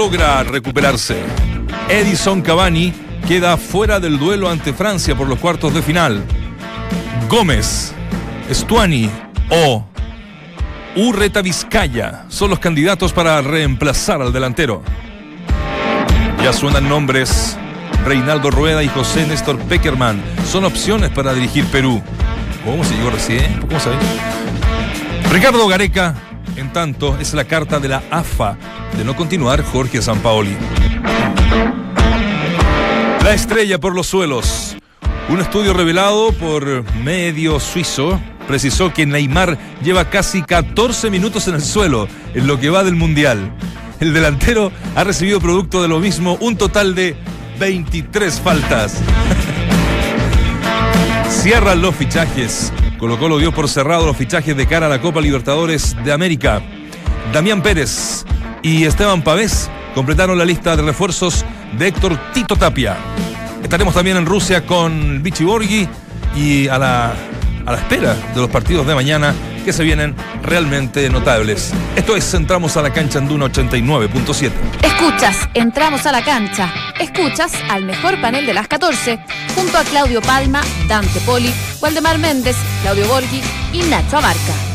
logra recuperarse. Edison Cavani queda fuera del duelo ante Francia por los cuartos de final. Gómez, Stuani o Urreta Vizcaya son los candidatos para reemplazar al delantero. Ya suenan nombres. Reinaldo Rueda y José Néstor Peckerman son opciones para dirigir Perú. ¿Cómo se llegó recién? ¿Cómo saben? Ricardo Gareca, en tanto, es la carta de la AFA de no continuar Jorge Sampaoli. La estrella por los suelos. Un estudio revelado por medio suizo precisó que Neymar lleva casi 14 minutos en el suelo en lo que va del Mundial. El delantero ha recibido producto de lo mismo un total de 23 faltas. Cierran los fichajes. Colo Colo dio por cerrado los fichajes de cara a la Copa Libertadores de América. Damián Pérez y Esteban Pavés completaron la lista de refuerzos de Héctor Tito Tapia. Estaremos también en Rusia con Vichy Borghi y a la, a la espera de los partidos de mañana que se vienen realmente notables. Esto es Entramos a la cancha en Duna 89.7. Escuchas, entramos a la cancha. Escuchas al mejor panel de las 14, junto a Claudio Palma, Dante Poli, Waldemar Méndez, Claudio Borghi y Nacho Abarca.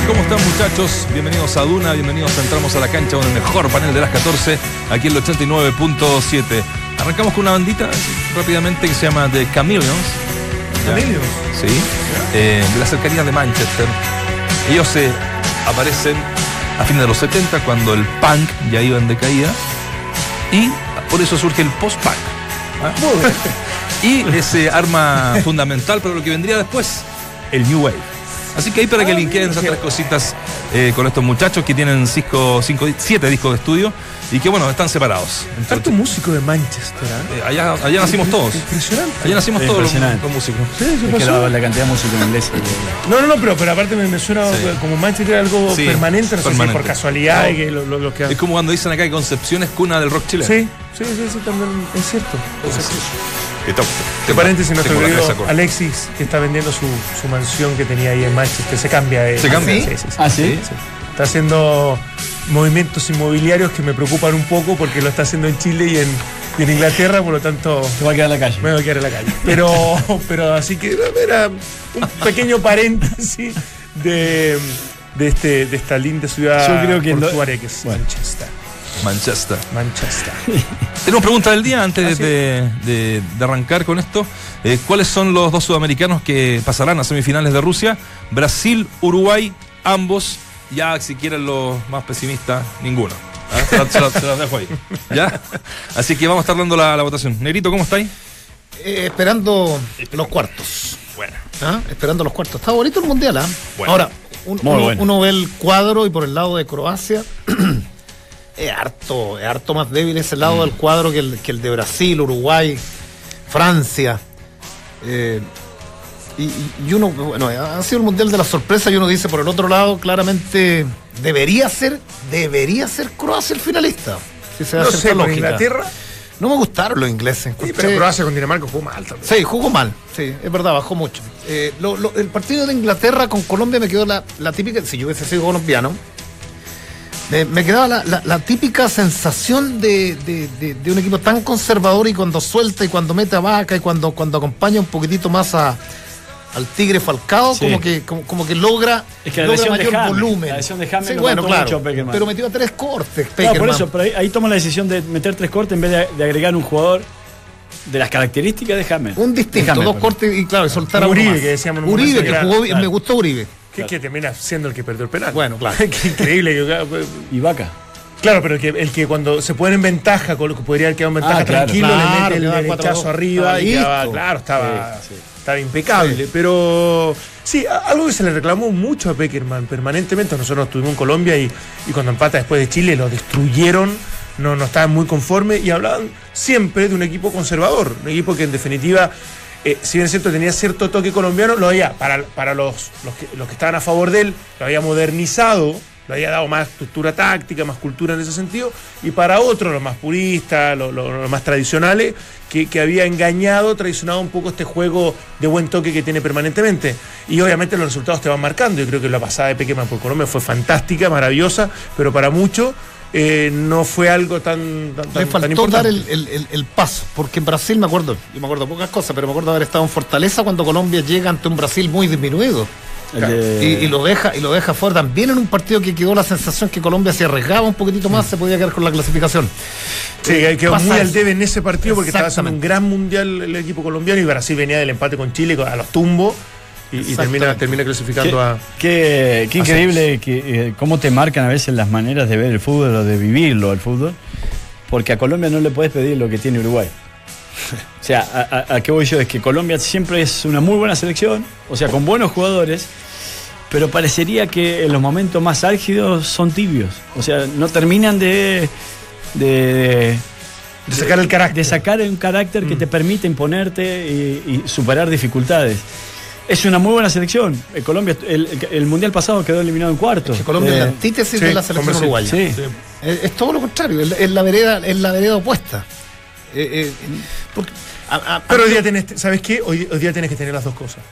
Tal? ¿Cómo están muchachos? Bienvenidos a Duna, bienvenidos a Entramos a la cancha con el mejor panel de las 14, aquí en el 89.7. Arrancamos con una bandita rápidamente que se llama The Chameleons. Chameleons. Sí, eh, de las cercanías de Manchester. Ellos se aparecen a fines de los 70 cuando el punk ya iba en decaída y por eso surge el post-punk. ¿ah? Y ese arma fundamental para lo que vendría después, el New Wave. Así que ahí para que Ah, linkeen esas tres cositas eh, con estos muchachos que tienen cinco, cinco, siete discos de estudio y que bueno, están separados. Tanto músico de Manchester, ¿ah? eh, allá, allá nacimos todos. Impresionante. Allá nacimos todos los, músicos. Sí, ¿qué Es que la, la cantidad de música inglesa. que- No, no, no, pero, pero aparte me, me suena Sí. como Manchester era algo Sí, permanente, no sé permanente. si por casualidad No. y que lo, lo- lo que Es como cuando dicen acá que Concepción es cuna del rock chileno. Sí, sí, sí, sí, también es cierto. Es cierto. Que De paréntesis, nuestro tengo querido. Alexis, que está vendiendo su, su mansión que tenía ahí en Manchester, se cambia. de- ¿Se cambia? Sí, sí, sí. Ah, sí. Sí. Está haciendo movimientos inmobiliarios que me preocupan un poco porque lo está haciendo en Chile y en, y en Inglaterra, por lo tanto Se va a quedar en la calle. me voy a quedar en la calle. Pero, pero así que era un pequeño paréntesis de, de, este, de esta linda ciudad Yo creo que lo- portuaria que es Bueno. Manchester. Manchester. Manchester. Tenemos pregunta del día antes Ah, sí. de, de- de arrancar con esto. Eh, ¿Cuáles son los dos sudamericanos que pasarán a semifinales de Rusia? Brasil, Uruguay, ambos. Ya, si quieren los más pesimistas, ninguno. ¿Ah? Se, la- se la- se las dejo ahí. ¿Ya? Así que vamos a estar dando la, la votación. Negrito, ¿cómo estáis? Eh, esperando los cuartos. Bueno. ¿ah? Esperando los cuartos. Está bonito el mundial, ¿ah? Bueno. Ahora, un- Muy uno, bueno. uno ve el cuadro y por el lado de Croacia es harto, es harto más débil ese lado Mm. del cuadro que el, que el de Brasil, Uruguay, Francia. Eh, y, y- y uno, bueno, ha sido el mundial de la sorpresa y uno dice por el otro lado, claramente debería ser, debería ser Croacia el finalista. Si se No sé, por lógica. Inglaterra. No me gustaron los ingleses. Sí, pero Croacia con Dinamarca jugó mal también. Sí, jugó mal, sí, es verdad, bajó mucho. Eh, lo- lo- el partido de Inglaterra con Colombia me quedó la, la típica, si yo hubiese sido colombiano, me, me quedaba la, la- la típica sensación de, de- de- de un equipo tan conservador y cuando suelta y cuando mete a vaca y cuando, cuando acompaña un poquitito más a, al Tigre Falcao, Sí. como, que, como, como que logra, Es que la logra de mayor James, volumen. la lesión de James Sí, lo bueno, claro. mucho a Peckerman. pero metió a tres cortes. No, por eso, pero ahí, ahí toma la decisión de meter tres cortes en vez de, de agregar un jugador de las características de James. Un distinto, James, dos cortes y claro, y soltar a uno Uribe, más. que decíamos en un Uribe, momento que que era- jugó bien, claro. me gustó Uribe. Que, que termina siendo el que perdió el penal. Bueno, claro. Qué increíble. Y Vaca. Claro, pero el que, el que cuando se pone en ventaja, con lo que podría haber quedado en ventaja Ah, claro. tranquilo, Claro, le mete el derechazo 4-2. arriba Estaba y quedaba, claro, estaba, Sí, sí. estaba impecable. Pero sí, algo que se le reclamó mucho a Peckerman permanentemente. Nosotros estuvimos en Colombia y, y cuando empata después de Chile lo destruyeron. No, no estaban muy conformes y hablaban siempre de un equipo conservador, un equipo que en definitiva, eh, si bien es cierto tenía cierto toque colombiano, lo había, para, para los, los, que, estaban a favor de él, lo había modernizado, le había dado más estructura táctica, más cultura en ese sentido, y para otros, los más puristas, los, más tradicionales, que, que había engañado, traicionado un poco este juego de buen toque que tiene permanentemente. Y obviamente los resultados te van marcando. Yo creo que la pasada de Pequeman por Colombia fue fantástica, maravillosa, pero para muchos eh, no fue algo tan, tan, Le tan faltó importante. dar el, el- el- el paso, porque en Brasil me acuerdo, yo me acuerdo pocas cosas, pero me acuerdo haber estado en Fortaleza cuando Colombia llega ante un Brasil muy disminuido. Y, y lo deja y lo deja fuera también en un partido que quedó la sensación que Colombia se arriesgaba un poquitito más, se podía quedar con la clasificación. Sí, quedó Pasa muy al debe en ese partido porque estaba haciendo un gran mundial el equipo colombiano y Brasil venía del empate con Chile a los tumbos y, y termina, termina clasificando Qué, a. qué- qué a increíble que, eh, cómo te marcan a veces las maneras de ver el fútbol o de vivirlo el fútbol, porque a Colombia no le puedes pedir lo que tiene Uruguay. O sea, a, a- a qué voy yo? Es que Colombia siempre es una muy buena selección, o sea, con buenos jugadores, pero parecería que en los momentos más álgidos son tibios. O sea, no terminan de, de, De sacar el carácter. de sacar un carácter que te permite imponerte y, y superar dificultades. Es una muy buena selección. Eh, Colombia, el, el mundial pasado quedó eliminado en cuartos. Que Colombia es Eh, la antítesis sí, de la selección uruguaya. Sí. Es, es todo lo contrario, es, es la vereda, es la vereda opuesta. Eh, eh, porque- a- a- Pero hoy día tenés, ¿sabes qué? Hoy, hoy día tienes que tener las dos cosas.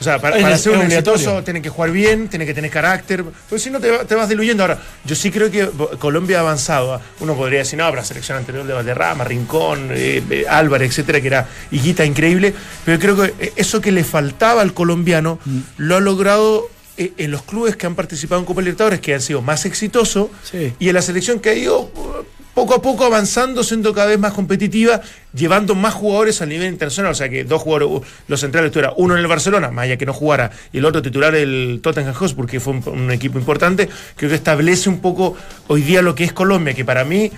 O sea, para, para ser un exitoso tienes que jugar bien, tienes que tener carácter, porque si no te, te vas diluyendo. Ahora, yo sí creo que Colombia ha avanzado. ¿ah? Uno podría decir, no, pero la selección anterior de Valderrama, Rincón, eh, eh, Álvarez, etcétera, que era higuita increíble, pero creo que eh, eso que le faltaba al colombiano Mm. lo ha logrado en los clubes que han participado en Copa Libertadores, que han sido más exitosos, Sí. y en la selección que ha ido poco a poco avanzando, siendo cada vez más competitiva, llevando más jugadores a nivel internacional. O sea que dos jugadores, los centrales, tú eras uno en el Barcelona, más allá que no jugara, y el otro titular el Tottenham Hotspur, que fue un, un equipo importante, creo que establece un poco hoy día lo que es Colombia, que para mí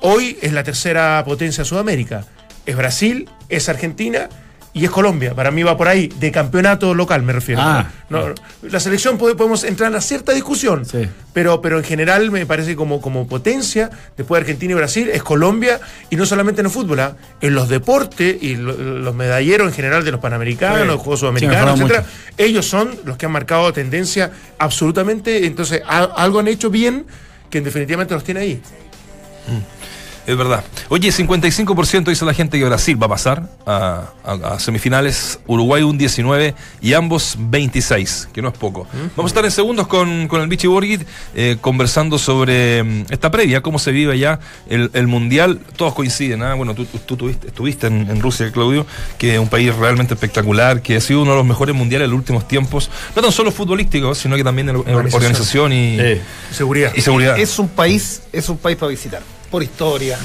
hoy es la tercera potencia de Sudamérica. Es Brasil, es Argentina. Y es Colombia, para mí va por ahí, de campeonato local me refiero. Ah. No, la selección pode- podemos entrar a cierta discusión, Sí. pero, pero en general me parece como, como potencia, después de Argentina y Brasil, es Colombia, y no solamente en el fútbol, ¿ah? en los deportes y lo- los medalleros en general de los panamericanos, Sí. los Juegos Sí, Sudamericanos, mejoraron etcétera, ellos son los que han marcado tendencia absolutamente, entonces a- algo han hecho bien que definitivamente los tiene ahí. Es verdad. Oye, 55% dice la gente que Brasil va a pasar a, a- a semifinales, Uruguay un 19 y ambos 26, que no es poco. Vamos a estar en segundos con, con el Vichy Borgit eh, conversando sobre mm, esta previa, cómo se vive ya el, el Mundial. Todos coinciden, ¿ah? bueno, tú, tú- tú tuviste- estuviste en, en Rusia, Claudio, que es un país realmente espectacular, que ha sido uno de los mejores mundiales en los últimos tiempos, no tan solo futbolísticos, sino que también en, en Organización. organización y. Seguridad. y seguridad. es un país, es un país para visitar, por historia.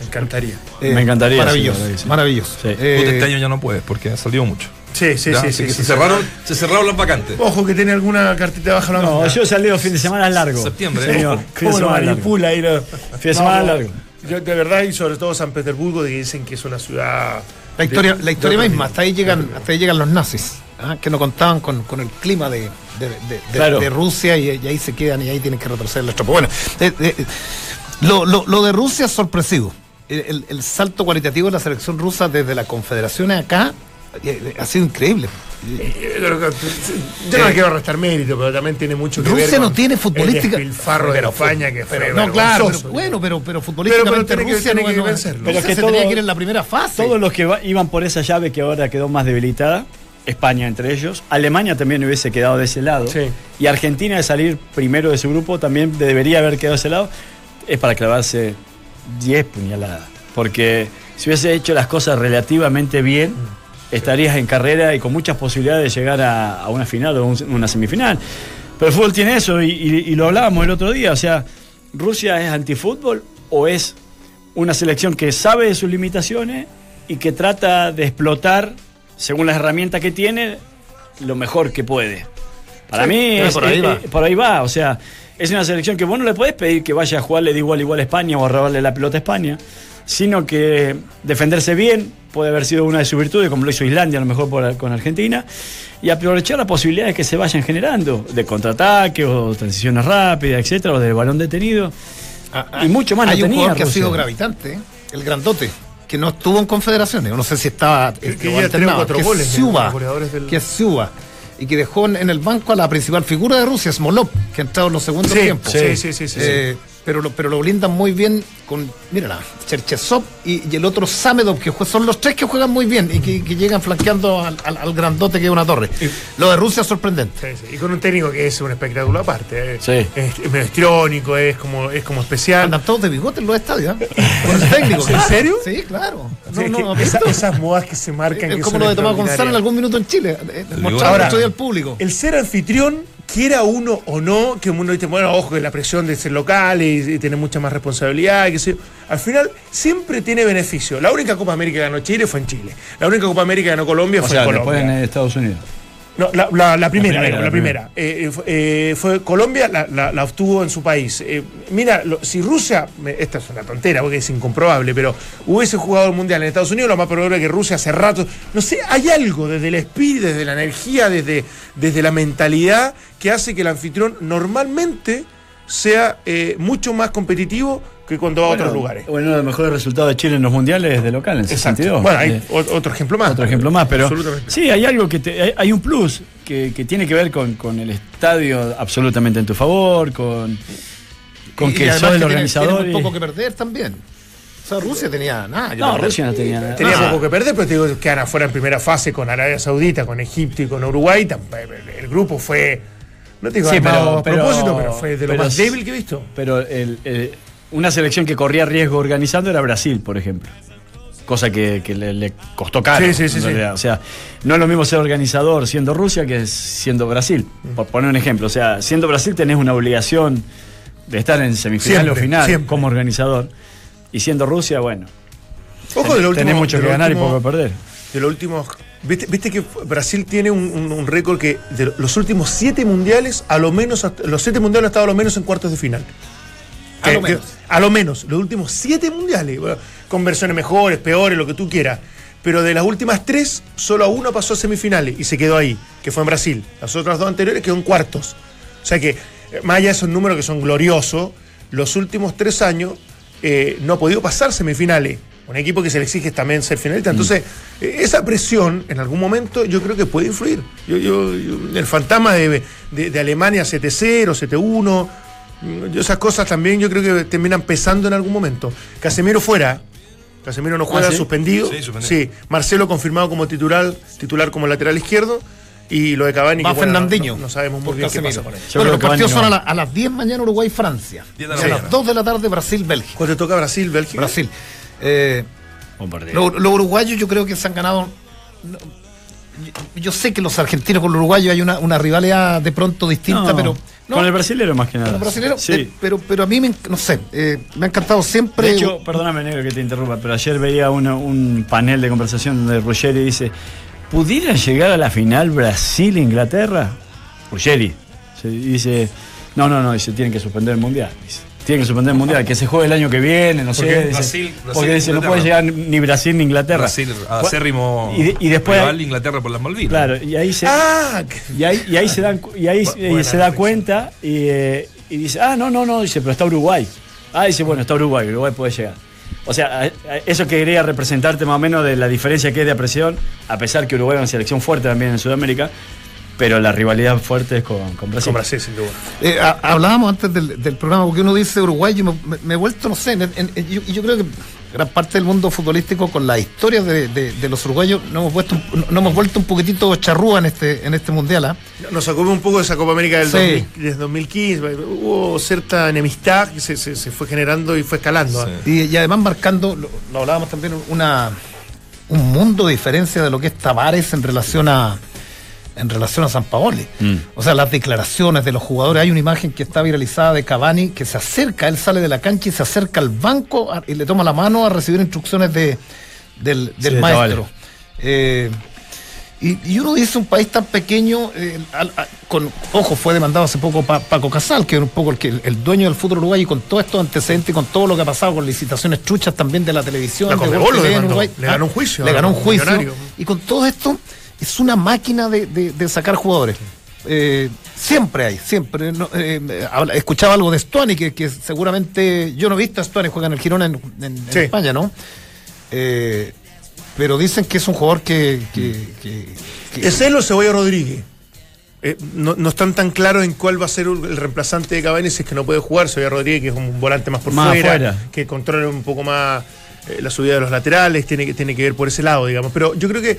Me encantaría. Eh, Me encantaría, Maravilloso, sí, que sí. maravilloso. Sí. Eh, este año ya no puedes porque ha salido mucho. Sí, sí, ¿ya? sí. Se, sí. cerraron, se cerraron las vacantes. Ojo que tiene alguna cartita baja la No, manga. yo salí los fines de semana largo. Septiembre, ¿eh? Señor, fin de ¿Cómo lo semana largo. manipula ahí? lo- Fin de semana largo. Yo, de verdad, y sobre todo San Petersburgo, que dicen que es una ciudad. La historia, de- la historia misma, hasta ahí llegan, hasta ahí llegan los nazis, ¿ah? que no contaban con, con el clima de, de- de- de- Claro. de Rusia y, y ahí se quedan y ahí tienen que retroceder las tropas. Bueno, eh, eh, lo, lo- lo de Rusia es sorpresivo. El, el- el salto cualitativo de la selección rusa desde las confederaciones acá eh, ha sido increíble. Eh, Yo, que- no le quiero restar mérito, pero también tiene mucho que ver. Rusia no tiene futbolística. El despilfarro de España que fue. No, claro, pero, bueno, pero, pero futbolísticamente Pero- pero que- Rusia tiene no, que no- vencerlo. Rusia Pero que se todo- tenía que ir en la primera fase. Todos los que va- iban por esa llave que ahora quedó más debilitada, España entre ellos, Alemania también hubiese quedado de ese lado, Sí. y Argentina de salir primero de su grupo también debería haber quedado de ese lado, es para clavarse 10 puñaladas. Porque si hubiese hecho las cosas relativamente bien, estarías en carrera y con muchas posibilidades de llegar a, a una final o un- una semifinal. Pero el fútbol tiene eso y, y- y lo hablábamos el otro día. O sea, ¿Rusia es antifútbol o es una selección que sabe de sus limitaciones y que trata de explotar, según las herramientas que tiene, lo mejor que puede? Para Sí, mí es- por ahí va. por ahí va. O sea, es una selección que vos no le podés pedir que vaya a jugarle de igual a igual a España o a robarle la pelota a España, sino que defenderse bien puede haber sido una de sus virtudes, como lo hizo Islandia a lo mejor por- con Argentina, y aprovechar las posibilidades que se vayan generando de contraataque o transiciones rápidas, etcétera, o de balón detenido. Ah, Y mucho más no Hay un tenía jugador que ha sido gravitante, ¿eh? el grandote, que no estuvo en confederaciones. No sé si estaba Que- que o ya alternado, que es goles, goleadores del- que es Siuba, y que dejó en, el banco a la principal figura de Rusia, Smolov, que ha entrado en los segundos Sí, tiempos. sí, sí, sí, sí, Eh, Pero, lo, pero lo blindan muy bien con, mírala, Cherchesov y, y el otro Samedov, que son los tres que juegan muy bien y que, que llegan flanqueando al, al- al grandote que es una torre. Lo de Rusia es sorprendente. Sí, sí, Y con un técnico que es un espectáculo aparte. eh. Sí. Es, es es como, es como especial. Andan todos de bigote en los estadios. ¿eh? Con el técnico. ¿En serio? Sí, claro. Sí, es que ¿has esa- visto? esas modas que se marcan. Es que como son lo de Tomás González en algún minuto en Chile. eh, el otro día al público. El ser anfitrión, quiera uno o no, que uno dice, bueno, ojo, que la presión de ser local y, y tener mucha más responsabilidad, que sé al final siempre tiene beneficio. La única Copa América que ganó Chile fue en Chile. La única Copa América que ganó Colombia O fue sea, en después Colombia. en Estados Unidos. No, la, la- la primera, la primera. Eh, eh, fue, eh, fue Colombia, la, la- la obtuvo en su país. Eh, mira, lo- si Rusia, esta es una tontera porque es incomprobable, pero hubiese jugado el Mundial en Estados Unidos, lo más probable es que Rusia hace rato, no sé, hay algo desde el espíritu, desde la energía, desde, desde la mentalidad que hace que el anfitrión normalmente sea eh, mucho más competitivo que cuando va a otros lugares. Bueno, uno de los mejores resultados de Chile en los mundiales es de local, en ese Exacto. sentido. Bueno, hay Eh, otro ejemplo más. Otro ejemplo más, pero Absolutamente. sí, hay algo que te- hay, hay un plus que, que tiene que ver con, con el estadio absolutamente en tu favor, con, con Y- que sos el organizador. Tiene y- poco que perder también. O sea, Rusia tenía nada. yo No. Rusia no tenía nada. Tenía poco que perder, pero te digo que quedan afuera en primera fase con Arabia Saudita, con Egipto y con Uruguay. El grupo fue, no te digo Sí, pero- a propósito, pero- pero fue de lo pero más débil que he visto. Pero el- el- una selección que corría riesgo organizando era Brasil, por ejemplo. Cosa que, que le, le costó caro. Sí, sí, sí. O sea, no es lo mismo ser organizador siendo Rusia que siendo Brasil. Mm. Por poner un ejemplo. O sea, siendo Brasil tenés una obligación de estar en semifinal Siempre, o final siempre. como organizador. Y siendo Rusia, bueno, Ojo de lo último. tenés mucho que ganar último- y poco que perder. De los últimos. ¿Viste, viste que Brasil tiene un, un- un récord que de los últimos siete mundiales, a lo menos, los siete mundiales ha estado a lo menos en cuartos de final. A lo menos. que- a lo menos, los últimos siete mundiales, con versiones mejores, peores, lo que tú quieras. Pero de las últimas tres, solo a uno pasó a semifinales y se quedó ahí, que fue en Brasil. Las otras dos anteriores quedó en cuartos. O sea que, eh, más allá de esos números que son gloriosos, los últimos tres años eh, no ha podido pasar semifinales. Un equipo que se le exige también ser finalista. Entonces, eh, esa presión en algún momento yo creo que puede influir. Yo, yo- yo- el fantasma de, de- de Alemania 7-0, 7-1, mm, yo esas cosas también yo creo que terminan pesando en algún momento. Casemiro fuera. Casemiro no juega ¿sí? suspendido. Sí, suspendido. Sí, Marcelo confirmado como titular, titular como lateral izquierdo. Y lo de Cavani, Va que, bueno, no- Fernandinho. no, no sabemos muy por bien qué pasa con él. Yo Bueno, los partidos son no. a, la- a las 10 mañana Uruguay-Francia. La a las mañana. 2 de la tarde Brasil-Bélgica. Cuando te toca Brasil, Bélgica. Brasil. Eh. Los uruguayos yo creo que se han ganado. no, yo, yo sé que los argentinos con los uruguayos hay una, una rivalidad de pronto distinta, No, pero. No, con el brasilero más que nada. con los brasileños, Sí. eh, pero, pero a mí, me, no sé, eh, me ha encantado siempre. De hecho, perdóname, negro, que te interrumpa, pero ayer veía uno- un panel de conversación donde Ruggeri dice: ¿Pudiera llegar a la final Brasil-Inglaterra? Ruggeri. Se dice: No, no, no, dice: Tienen que suspender el mundial. Dice, tienen que suspender el mundial, que se juegue el año que viene, no sé. qué? dice, Brasil- Brasil, porque dice: No puede llegar ni Brasil ni Inglaterra. Brasil, acérrimo Y de- y después- rival Inglaterra por las Malvinas. Claro, y ahí se. Ah, Y ahí, y ahí se dan y ahí Bu- se da cuenta y, eh, y dice, ah, no, no, no, dice, pero está Uruguay. Ah, dice, bueno, está Uruguay, Uruguay puede llegar. O sea, eso quería representarte más o menos de la diferencia que hay de apreciación, a pesar que Uruguay es una selección fuerte también en Sudamérica, pero la rivalidad fuerte es con, con Brasil. con Brasil, sin duda. Eh, ha- hablábamos antes del, del programa, porque uno dice Uruguay, yo me, he vuelto, no sé, en- en- en- yo, y yo creo que gran parte del mundo futbolístico con la historia de, de- de los uruguayos no hemos, vuelto, un- no hemos vuelto un poquitito charrúa en este, en este mundial. ¿ah? Nos sacó un poco de esa Copa América del Sí. 2000 desde 2015. Hubo cierta enemistad que se, se- se fue generando y fue escalando. Sí. ¿ah? Y, y además marcando, lo, lo hablábamos también, una, un mundo de diferencia de lo que es Tavares en relación a en relación a San Paoli. Mm. O sea, las declaraciones de los jugadores. Hay una imagen que está viralizada de Cavani que se acerca, él sale de la cancha y se acerca al banco a- y le toma la mano a recibir instrucciones de, del, del de maestro. Eh, y, y uno dice un país tan pequeño, eh, al- a- con ojo, fue demandado hace poco Pa- Paco Casal, que es un poco el, que, el dueño del fútbol uruguayo, y con todos estos antecedentes, y con todo lo que ha pasado con licitaciones truchas también de la televisión. La de en demandó. Uruguay. Le ganó un juicio Le ganó un juicio. Millonario. Y con todo esto, es una máquina de, de- de sacar jugadores. Eh, siempre hay, siempre. no, eh, habla- escuchaba algo de Stuani, que, que seguramente yo no he visto a Stuani juega en el Girona en, en- en Sí. España, ¿no? Eh, pero dicen que es un jugador que. que- que- que- ¿Es él o Cebolla Rodríguez? Eh, no, no están tan claros en cuál va a ser el reemplazante de Cavani si es que no puede jugar. Cebolla Rodríguez, que es un volante más por Más fuera, que controla un poco más eh, la subida de los laterales, tiene que, tiene que ver por ese lado, digamos. Pero yo creo que eh,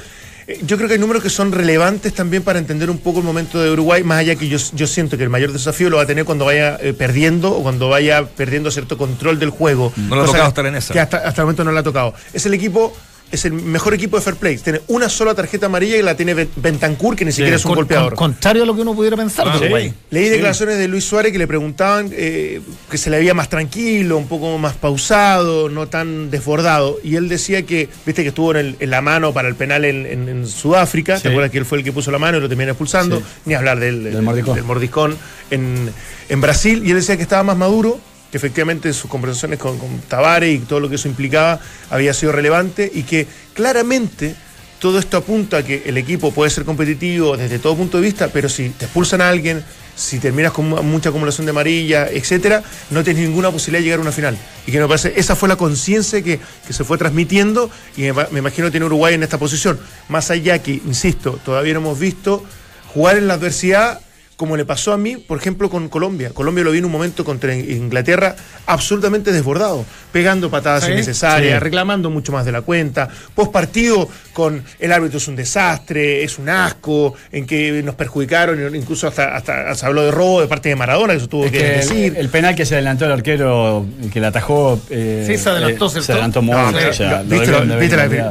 yo creo que hay números que son relevantes también para entender un poco el momento de Uruguay, más allá que yo, yo siento que el mayor desafío lo va a tener cuando vaya eh, perdiendo o cuando vaya perdiendo cierto control del juego. No le ha tocado que- estar en esa. Que hasta, hasta el momento no le ha tocado. Es el equipo, es el mejor equipo de Fair Play. Tiene una sola tarjeta amarilla y la tiene Ben- Bentancur, que ni siquiera es un con- golpeador. con- contrario a lo que uno pudiera pensar Ah, de sí. Leí Sí. declaraciones de Luis Suárez que le preguntaban eh, que se le veía más tranquilo, un poco más pausado, no tan desbordado. Y él decía que, viste que estuvo en, el- en la mano para el penal en, en- en Sudáfrica. Sí. ¿Te acuerdas que él fue el que puso la mano y lo terminó expulsando? Sí. Ni hablar del, Del mordiscón. del mordiscón en, en Brasil. Y él decía que estaba más maduro, que efectivamente sus conversaciones con, con Tavares y todo lo que eso implicaba había sido relevante y que claramente todo esto apunta a que el equipo puede ser competitivo desde todo punto de vista, pero si te expulsan a alguien, si terminas con mu- mucha acumulación de amarilla, etcétera, no tienes ninguna posibilidad de llegar a una final. Y que me parece, esa fue la conciencia que, que se fue transmitiendo y me, me imagino tiene Uruguay en esta posición. Más allá que, insisto, todavía no hemos visto jugar en la adversidad como le pasó a mí, por ejemplo, con Colombia. Colombia lo vi en un momento contra Inglaterra absolutamente desbordado, pegando patadas Sí, innecesarias, sí. reclamando mucho más de la cuenta. Post partido con el árbitro es un desastre, es un asco, en que nos perjudicaron, incluso hasta, hasta se habló de robo de parte de Maradona, que eso tuvo Es que, que el, decir. el penal que se adelantó el arquero, que la atajó. eh, Sí, se adelantó, eh, se adelantó mucho. o sea, ¿Viste, lo- la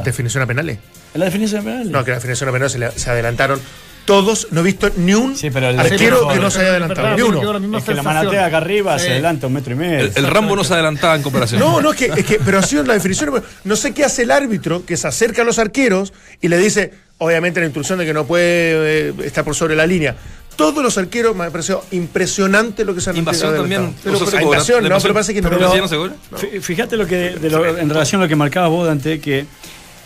definición a penales? ¿En la definición de penal? No, que la definición a penales se, le- se adelantaron todos. No he visto ni un Sí, pero el- arquero que pero- no se haya adelantado. verdad, Ni uno. Es que la manatea acá arriba Sí. se adelanta un metro y medio. El, el Rambo no se adelantaba en comparación. No, no, es que, es que pero ha sido la definición. No sé qué hace el árbitro que se acerca a los arqueros y le dice, obviamente, la instrucción de que no puede eh, estar por sobre la línea. Todos los arqueros me ha parecido impresionante lo que se han Invasión también. Pero, sea, pero invasión, ¿Le no, pero parece que no. pero Fíjate lo que de lo- en relación a lo que marcaba vos, Dante, que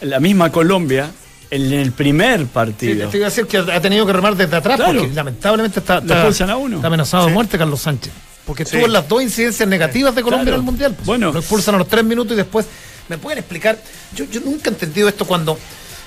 la misma Colombia, en el primer Sí, partido, te iba a decir que ha tenido que remar desde atrás Claro. porque lamentablemente está, está- a uno. está amenazado de Sí. muerte Carlos Sánchez. Porque Sí. en las dos incidencias negativas de Colombia Claro. en el Mundial. pues. Bueno. Lo expulsan a los tres minutos y después. ¿Me pueden explicar? Yo, yo nunca he entendido esto cuando,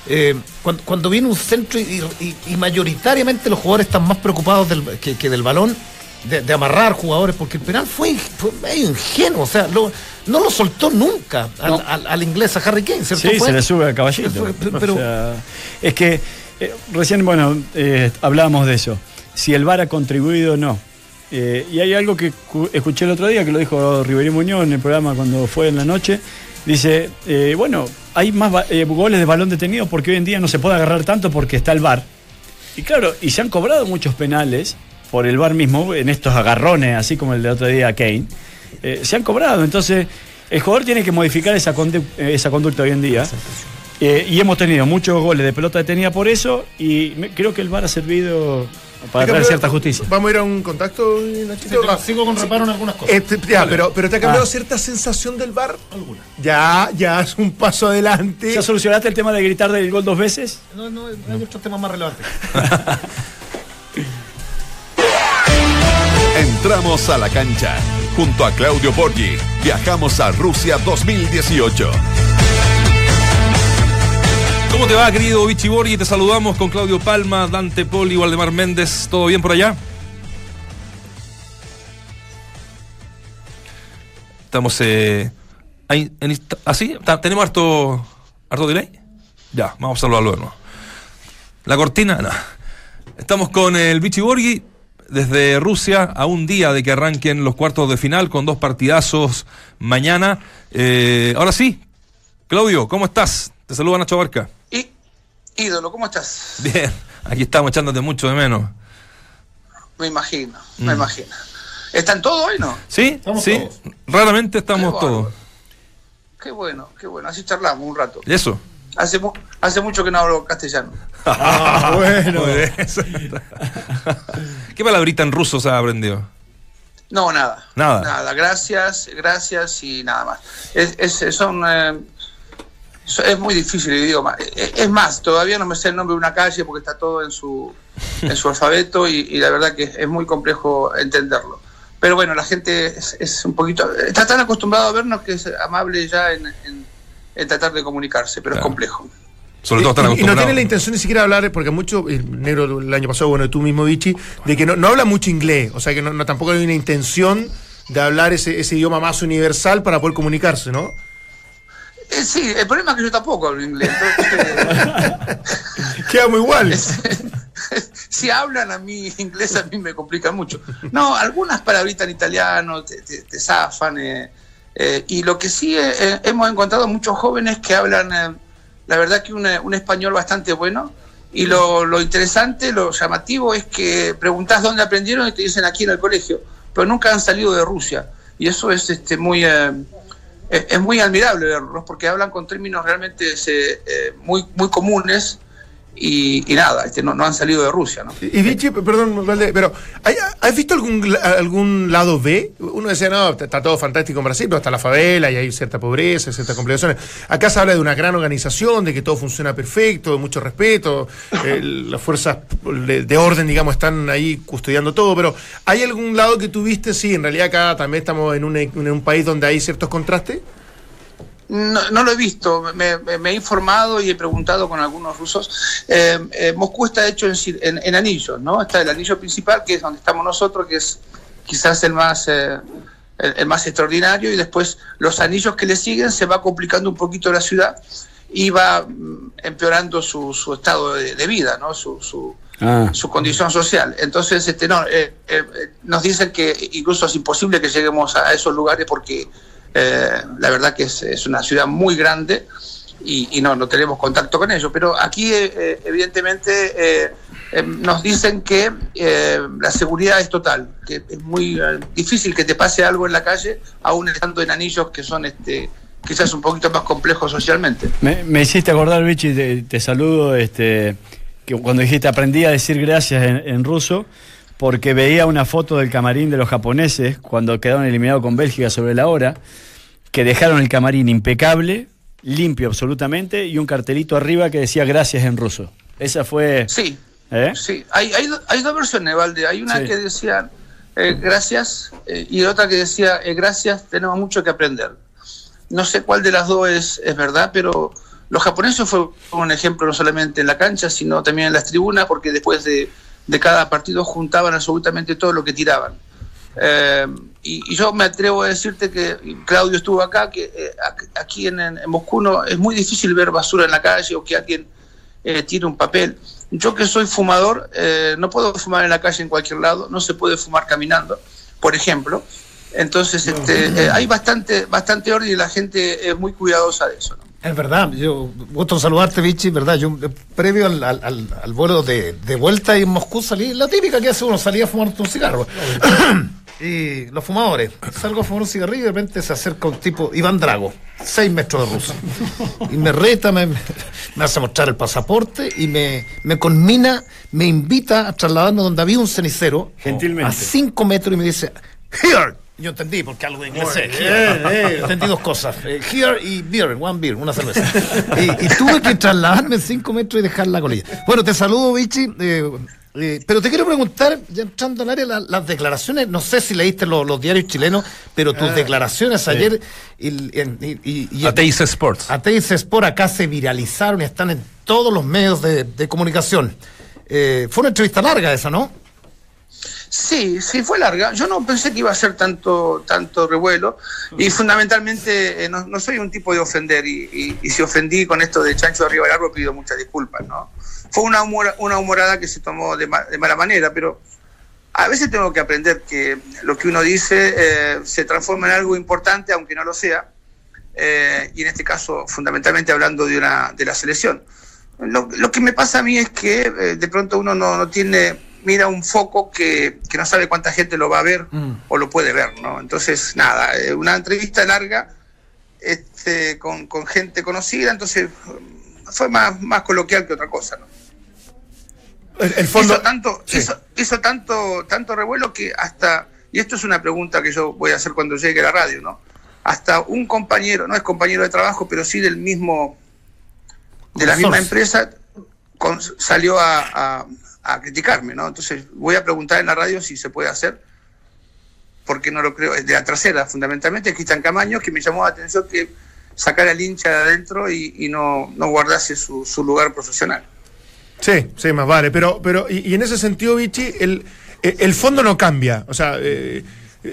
eh, cuando, cuando viene un centro y, y- y mayoritariamente los jugadores están más preocupados del, que, que del balón, de, de amarrar jugadores, porque el penal fue, fue medio ingenuo. O sea, lo- no lo soltó nunca al, No. al- al inglés, a Harry Kane, ¿cierto? Sí, Fue- se le sube al caballito. O pero- sea, es que eh, recién, bueno, eh, hablábamos de eso. Si el VAR ha contribuido o no. Eh, y hay algo que cu- escuché el otro día que lo dijo Riverí Muñoz en el programa cuando fue en la noche. Dice, bueno, hay más goles de balón detenido porque hoy en día no se puede agarrar tanto porque está el VAR. Y claro, y se han cobrado muchos penales por el VAR mismo, en estos agarrones, así como el de otro día Kane. Eh, se han cobrado. Entonces, el jugador tiene que modificar esa, condu- eh, esa conducta hoy en día. Eh, y hemos tenido muchos goles de pelota detenida por eso. Y me- creo que el VAR ha servido para ¿Te traer cierta justicia. Vamos a ir a un contacto, Nachito. Sí, sigo con reparo en algunas cosas. Este, ya, pero, pero te ha cambiado Ah. cierta sensación del bar. Ya, ya es un paso adelante. ¿Ya solucionaste el tema de gritar del gol dos veces? No, no, hay otros temas más relevantes. Entramos a la cancha. Junto a Claudio Borghi, viajamos a Rusia 2018. ¿Cómo te va, querido Vichy Borghi? Te saludamos con Claudio Palma, Dante Poli, Waldemar Méndez. ¿Todo bien por allá? Estamos eh, ahí, en ¿Así? ¿Ta- ¿Tenemos harto, harto delay? Ya, vamos a saludarlo de nuevo. ¿La cortina? No. Estamos con el Vichy Borghi desde Rusia a un día de que arranquen los cuartos de final con dos partidazos mañana. Eh, ahora sí, Claudio, ¿cómo estás? Te saluda Nacho Barca. Y, ídolo, ¿cómo estás? Bien, aquí estamos echándote mucho de menos. Me imagino, me imagino. ¿Están todos hoy, no? ¿Sí? Estamos sí. todos. Raramente estamos Qué todos. Qué bueno, qué bueno. Así charlamos un rato. ¿Y eso? Hace, hace mucho que no hablo castellano. Ah, bueno. Muy bien. ¿Qué palabrita en ruso se ha aprendido? No, nada. Nada. Nada. Gracias, gracias y nada más. Es, es, son, eh, es muy difícil el idioma. Es, es más, todavía no me sé el nombre de una calle porque está todo en su, en su alfabeto y, y la verdad que es muy complejo entenderlo. Pero bueno, la gente es, es un poquito. Está tan acostumbrado a vernos que es amable ya en, en- en tratar de comunicarse, pero Claro. es complejo. Sobre todo están y, y no tiene la intención ni siquiera de hablar, porque mucho, el negro el año pasado, bueno, tú mismo, Vichy, de que no, no habla mucho inglés, o sea que no, no- tampoco hay una intención de hablar ese, ese idioma más universal para poder comunicarse, ¿no? Eh, sí, el problema es que yo tampoco hablo inglés. entonces, Quedamos igual. si hablan a mí inglés, a mí me complica mucho. No, algunas palabritas en italiano te, te- te zafan. eh, eh, y lo que sí eh, eh, hemos encontrado muchos jóvenes que hablan, eh, la verdad que un, eh, un español bastante bueno. Y lo, lo interesante, lo llamativo es que preguntás dónde aprendieron y te dicen aquí en el colegio, pero nunca han salido de Rusia. Y eso es este muy... es, muy admirable verlos porque hablan con términos realmente muy, muy comunes y, y nada, este, no, han salido de Rusia. ¿no? Y Vichy, perdón, Valde, pero ¿hay- ¿has visto algún, algún lado B? Uno decía, no, está todo fantástico en Brasil, pero está la favela y hay cierta pobreza, ciertas complicaciones. Acá se habla de una gran organización, de que todo funciona perfecto, de mucho respeto, eh, las fuerzas de, de orden, digamos, están ahí custodiando todo, pero ¿hay algún lado que tuviste? Sí, en realidad acá también estamos en un, en un país donde hay ciertos contrastes. No, no lo he visto, me, me- me he informado y he preguntado con algunos rusos. Eh, eh, Moscú está hecho en, en- en anillos, ¿no? Está el anillo principal, que es donde estamos nosotros, que es quizás el más, eh, el, el más extraordinario, y después los anillos que le siguen se va complicando un poquito la ciudad y va mm, empeorando su, su estado de, de vida, ¿no? Su, su, Ah. su condición social. Entonces, este, no, eh, nos dicen que incluso es imposible que lleguemos a esos lugares porque eh, la verdad que es, es una ciudad muy grande y, no, no tenemos contacto con ellos. Pero aquí, eh, eh, evidentemente, eh, eh, nos dicen que eh, la seguridad es total, que es muy difícil que te pase algo en la calle, aún estando en anillos que son este, quizás un poquito más complejos socialmente. Me, hiciste acordar, Vichy, te, saludo, este, que cuando dijiste aprendí a decir gracias en ruso, porque veía una foto del camarín de los japoneses cuando quedaron eliminados con Bélgica sobre la hora, que dejaron el camarín impecable, limpio absolutamente, y un cartelito arriba que decía gracias en ruso. Esa fue... Sí, ¿eh? Sí, hay, hay, hay dos versiones, Valde. Hay una Sí. que decía eh, gracias eh, y otra que decía eh, gracias, tenemos mucho que aprender. No sé cuál de las dos es, es verdad, pero los japoneses fue un ejemplo no solamente en la cancha, sino también en las tribunas, porque después de, de cada partido juntaban absolutamente todo lo que tiraban. Eh, y, y yo me atrevo a decirte que Claudio estuvo acá, que eh, aquí en, en Moscú no, es muy difícil ver basura en la calle o que alguien eh, tire un papel. Yo que soy fumador, no puedo fumar en la calle en cualquier lado, no se puede fumar caminando, por ejemplo. Entonces, este, hay bastante, bastante orden y la gente es muy cuidadosa de eso. ¿no? Es verdad, yo gusto saludarte, Vichy, verdad, yo eh, previo al, al- al- al vuelo de, de vuelta en Moscú salí, la típica que hace uno, salía a fumar un cigarro. y los fumadores, salgo a fumar un cigarrillo y de repente se acerca un tipo, Iván Drago, seis metros de ruso, y me reta, me, me hace mostrar el pasaporte y me, me conmina, me invita a trasladarme donde había un cenicero, Gentilmente. a cinco metros y me dice, here. Yo entendí, porque algo de inglés sé, here. Entendí dos cosas. eh, here y beer, one beer, una cerveza. y, y tuve que trasladarme cinco metros y dejar la colilla. Bueno, te saludo, Vichy. eh, eh, pero te quiero preguntar, ya entrando al área, la- las declaraciones, no sé si leíste lo- los diarios chilenos, pero tus declaraciones ayer y, y, y- y- Ateis Sports. Ateis Sport acá se viralizaron y están en todos los medios de, de comunicación. Eh, fue una entrevista larga esa, ¿no? Sí, sí, fue larga. Yo no pensé que iba a ser tanto, tanto revuelo y fundamentalmente eh, no, no soy un tipo de ofender y, y- y si ofendí con esto de Chancho de Arriba Largo pido muchas disculpas, ¿no? Fue una, humora- una humorada que se tomó de, ma- de mala manera, pero a veces tengo que aprender que lo que uno dice eh, se transforma en algo importante aunque no lo sea. eh, y en este caso fundamentalmente hablando de, una, de la selección. Lo, lo que me pasa a mí es que de pronto uno no, no tiene, mira un foco que, que, no sabe cuánta gente lo va a ver Mm. o lo puede ver, ¿no? Entonces, nada, eh, una entrevista larga este, con, con gente conocida, entonces fue más, más coloquial que otra cosa, ¿no? El, el fondo. hizo tanto, Sí. hizo, hizo tanto, tanto revuelo que hasta, y esto es una pregunta que yo voy a hacer cuando llegue a la radio, ¿no? Hasta un compañero, no es compañero de trabajo, pero sí del mismo, de la misma empresa, con- salió a, a- a criticarme, ¿no? Entonces voy a preguntar en la radio si se puede hacer, porque no lo creo, es de la trasera, fundamentalmente, Cristian Camaño, que me llamó la atención que sacara al hincha de adentro y, no, no guardase su, su lugar profesional. Sí, sí, más vale. Pero, pero y, en ese sentido, Vichy, el, el fondo no cambia. O sea, eh, ¿cu-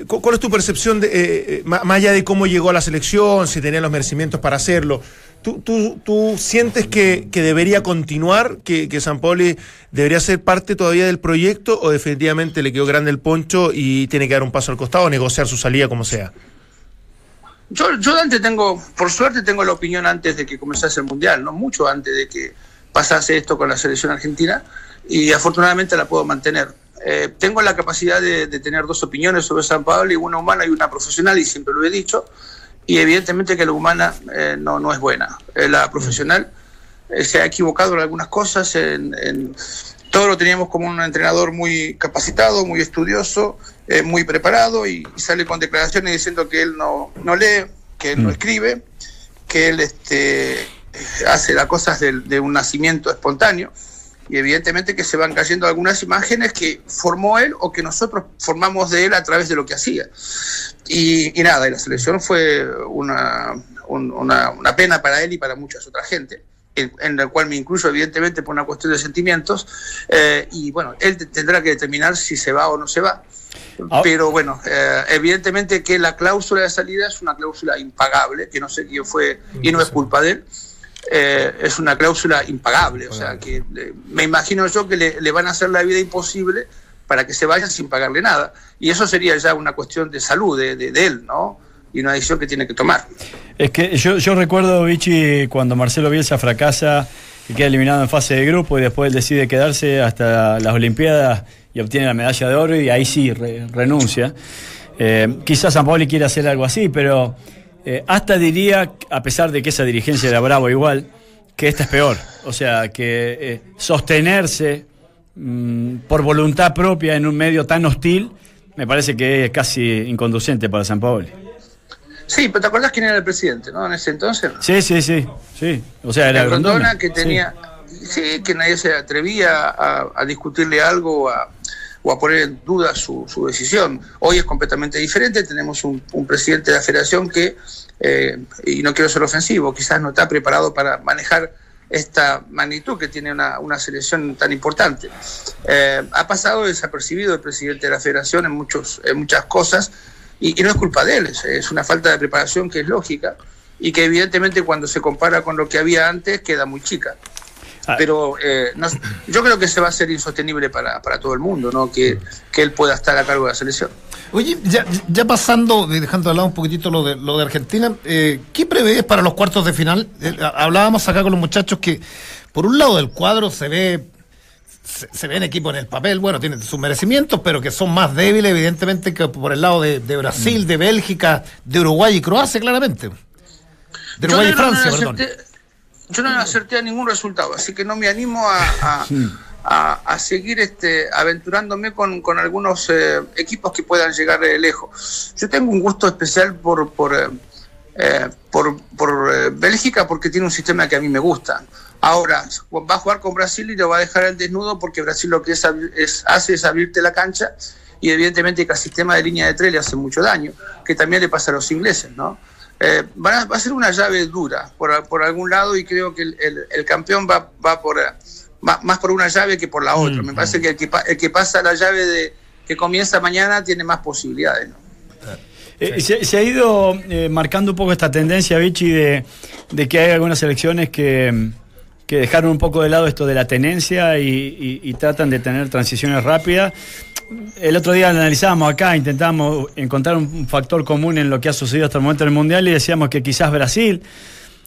¿cuál es tu percepción, de, eh, eh, más allá de cómo llegó a la selección, si tenía los merecimientos para hacerlo? ¿Tú, tú, sientes que, debería continuar, que, San Pauli debería ser parte todavía del proyecto o definitivamente le quedó grande el poncho y tiene que dar un paso al costado o negociar su salida como sea? Yo, yo tengo, por suerte tengo la opinión antes de que comenzase el Mundial, no mucho antes de que pasase esto con la selección argentina, y afortunadamente la puedo mantener. Eh, tengo la capacidad de, de tener dos opiniones sobre San Pablo, y una humana y una profesional, y siempre lo he dicho, y evidentemente que la humana eh, no, no es buena. Eh, la profesional eh, se ha equivocado en algunas cosas, en, en- todo lo teníamos como un entrenador muy capacitado, muy estudioso, muy preparado y, y sale con declaraciones diciendo que él no, no lee, que él no escribe, que él este, hace las cosas de, un nacimiento espontáneo y evidentemente que se van cayendo algunas imágenes que formó él o que nosotros formamos de él a través de lo que hacía. Y, y nada, y la selección fue una, un- una, una pena para él y para muchas otras gente, en, en la cual me incluyo evidentemente por una cuestión de sentimientos, eh, y bueno, él te- tendrá que determinar si se va o no se va. Ah. Pero bueno, eh, evidentemente que la cláusula de salida es una cláusula impagable, que no sé quién fue, y no es culpa de él. Eh, es una cláusula impagable, o sea que eh, me imagino yo que le, le van a hacer la vida imposible para que se vayan sin pagarle nada. Y eso sería ya una cuestión de salud de, de- de él, ¿no? Y una decisión que tiene que tomar. Es que yo, yo recuerdo, Vichy, cuando Marcelo Bielsa fracasa, que queda eliminado en fase de grupo y después él decide quedarse hasta las Olimpiadas y obtiene la medalla de oro y ahí sí re- renuncia. Eh, quizás San Paoli quiera hacer algo así, pero eh, hasta diría, a pesar de que esa dirigencia era bravo igual, que esta es peor. O sea, que eh, sostenerse mm, por voluntad propia en un medio tan hostil me parece que es casi inconducente para San Paoli. Sí, pero ¿te acordás quién era el presidente, no? En ese entonces. Sí, sí, sí, sí. O sea, era Grondona, Grondona. que tenía. Sí. que nadie se atrevía a, a discutirle algo a, o a poner en duda su, decisión. Hoy es completamente diferente. Tenemos un, presidente de la federación que, eh, y no quiero ser ofensivo, quizás no está preparado para manejar esta magnitud que tiene una, selección tan importante. Eh, ha pasado desapercibido el presidente de la federación en, muchos, en muchas cosas y, no es culpa de él, es una falta de preparación que es lógica y que evidentemente cuando se compara con lo que había antes queda muy chica. Ah. Pero eh, no- yo creo que se va a ser insostenible para, para todo el mundo, ¿no? que, que él pueda estar a cargo de la selección. Oye, ya, ya pasando, eh, dejando de lado un poquitito lo de, lo de Argentina, eh, ¿qué prevés para los cuartos de final? Eh, hablábamos acá con los muchachos que por un lado del cuadro se ve se, se ven equipos en el papel, bueno, tienen sus merecimientos, pero que son más débiles, evidentemente, que por el lado de, de Brasil, de Bélgica, de Uruguay y Croacia, claramente. De Uruguay y Francia, perdón. Yo no acerté a ningún resultado, así que no me animo a, a- a- a seguir este, aventurándome con, con algunos eh, equipos que puedan llegar eh, lejos. Yo tengo un gusto especial por, por, eh, eh, por, por, eh, Bélgica porque tiene un sistema que a mí me gusta. Ahora, va a jugar con Brasil y lo va a dejar al desnudo porque Brasil lo que es, es- hace es abrirte la cancha y evidentemente que al sistema de línea de tres le hace mucho daño, que también le pasa a los ingleses, ¿no? Eh, van a- va a ser una llave dura por, por algún lado y creo que el, el- el campeón va, va por eh, va más por una llave que por la otra. Me parece que el que, el que pasa la llave de que comienza mañana tiene más posibilidades. ¿no? Eh, se, se ha ido eh, marcando un poco esta tendencia, Vichy, de, de que hay algunas elecciones que, que dejaron un poco de lado esto de la tenencia y, tratan de tener transiciones rápidas. El otro día analizábamos acá, intentábamos encontrar un factor común en lo que ha sucedido hasta el momento en el Mundial y decíamos que quizás Brasil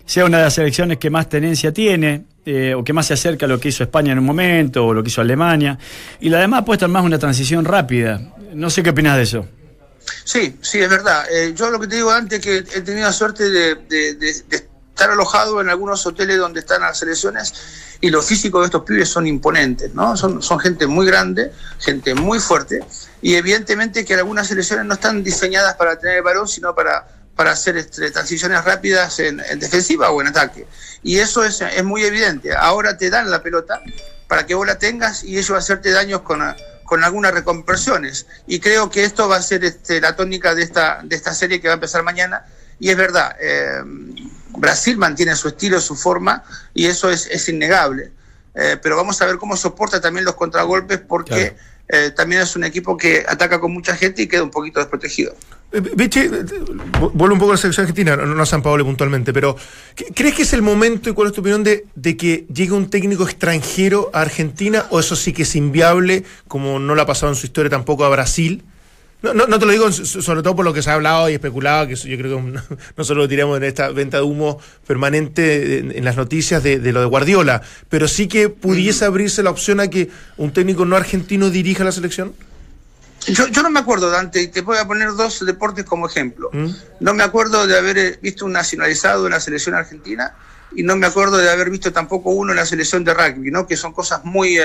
sea una de las selecciones que más tenencia tiene, eh, o que más se acerca a lo que hizo España en un momento, o lo que hizo Alemania, y la demás apuestan más una transición rápida. No sé qué opinas de eso. Sí, sí, es verdad. Eh, yo lo que te digo antes que he tenido la suerte de estar alojado en algunos hoteles donde están las selecciones y los físicos de estos pibes son imponentes, ¿no? Son, son gente muy grande, gente muy fuerte y evidentemente que algunas selecciones no están diseñadas para tener el balón, sino para, para hacer este, transiciones rápidas en, en defensiva o en ataque. Y eso es, es muy evidente. Ahora te dan la pelota para que vos la tengas y a hacerte daños con, con algunas reconversiones. Y creo que esto va a ser este, la tónica de esta, de esta serie que va a empezar mañana. Y es verdad, eh, Brasil mantiene su estilo, su forma, y eso es, es innegable. Eh, pero vamos a ver cómo soporta también los contragolpes, porque eh, también es un equipo que ataca con mucha gente y queda un poquito desprotegido. Eh, Vichy, vu- vuelvo un poco a la selección argentina, no, a San Pablo puntualmente, pero ¿qué- ¿crees que es el momento y cuál es tu opinión de, de que llegue un técnico extranjero a Argentina o eso sí que es inviable, como no lo ha pasado en su historia tampoco a Brasil? No, no, no te lo digo so- sobre todo por lo que se ha hablado y especulado, que yo creo que nosotros lo tiramos en esta venta de humo permanente en, en las noticias de, de lo de Guardiola, pero sí que pudiese abrirse la opción a que un técnico no argentino dirija la selección. Yo, yo no me acuerdo, Dante, y te voy a poner dos deportes como ejemplo. ¿Mm? No me acuerdo de haber eh, visto un nacionalizado en la selección argentina y no me acuerdo de haber visto tampoco uno en la selección de rugby, ¿no? Que son cosas muy, eh,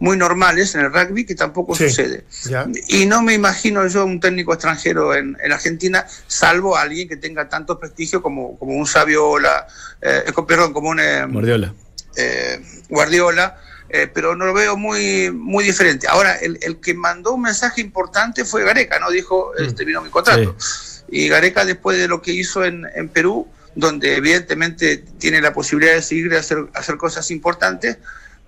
muy normales en el rugby que tampoco Sí, sucede. ya. Y no me imagino yo un técnico extranjero en, en Argentina, salvo alguien que tenga tanto prestigio como, como un Saviola, eh, eh, perdón, como un... eh, Guardiola. eh, Guardiola, eh, pero no lo veo muy, muy diferente. Ahora, el, el que mandó un mensaje importante fue Gareca, ¿no? Dijo, este vino mi contrato. Y Gareca, después de lo que hizo en, en Perú, donde evidentemente tiene la posibilidad de seguir hacer, hacer cosas importantes,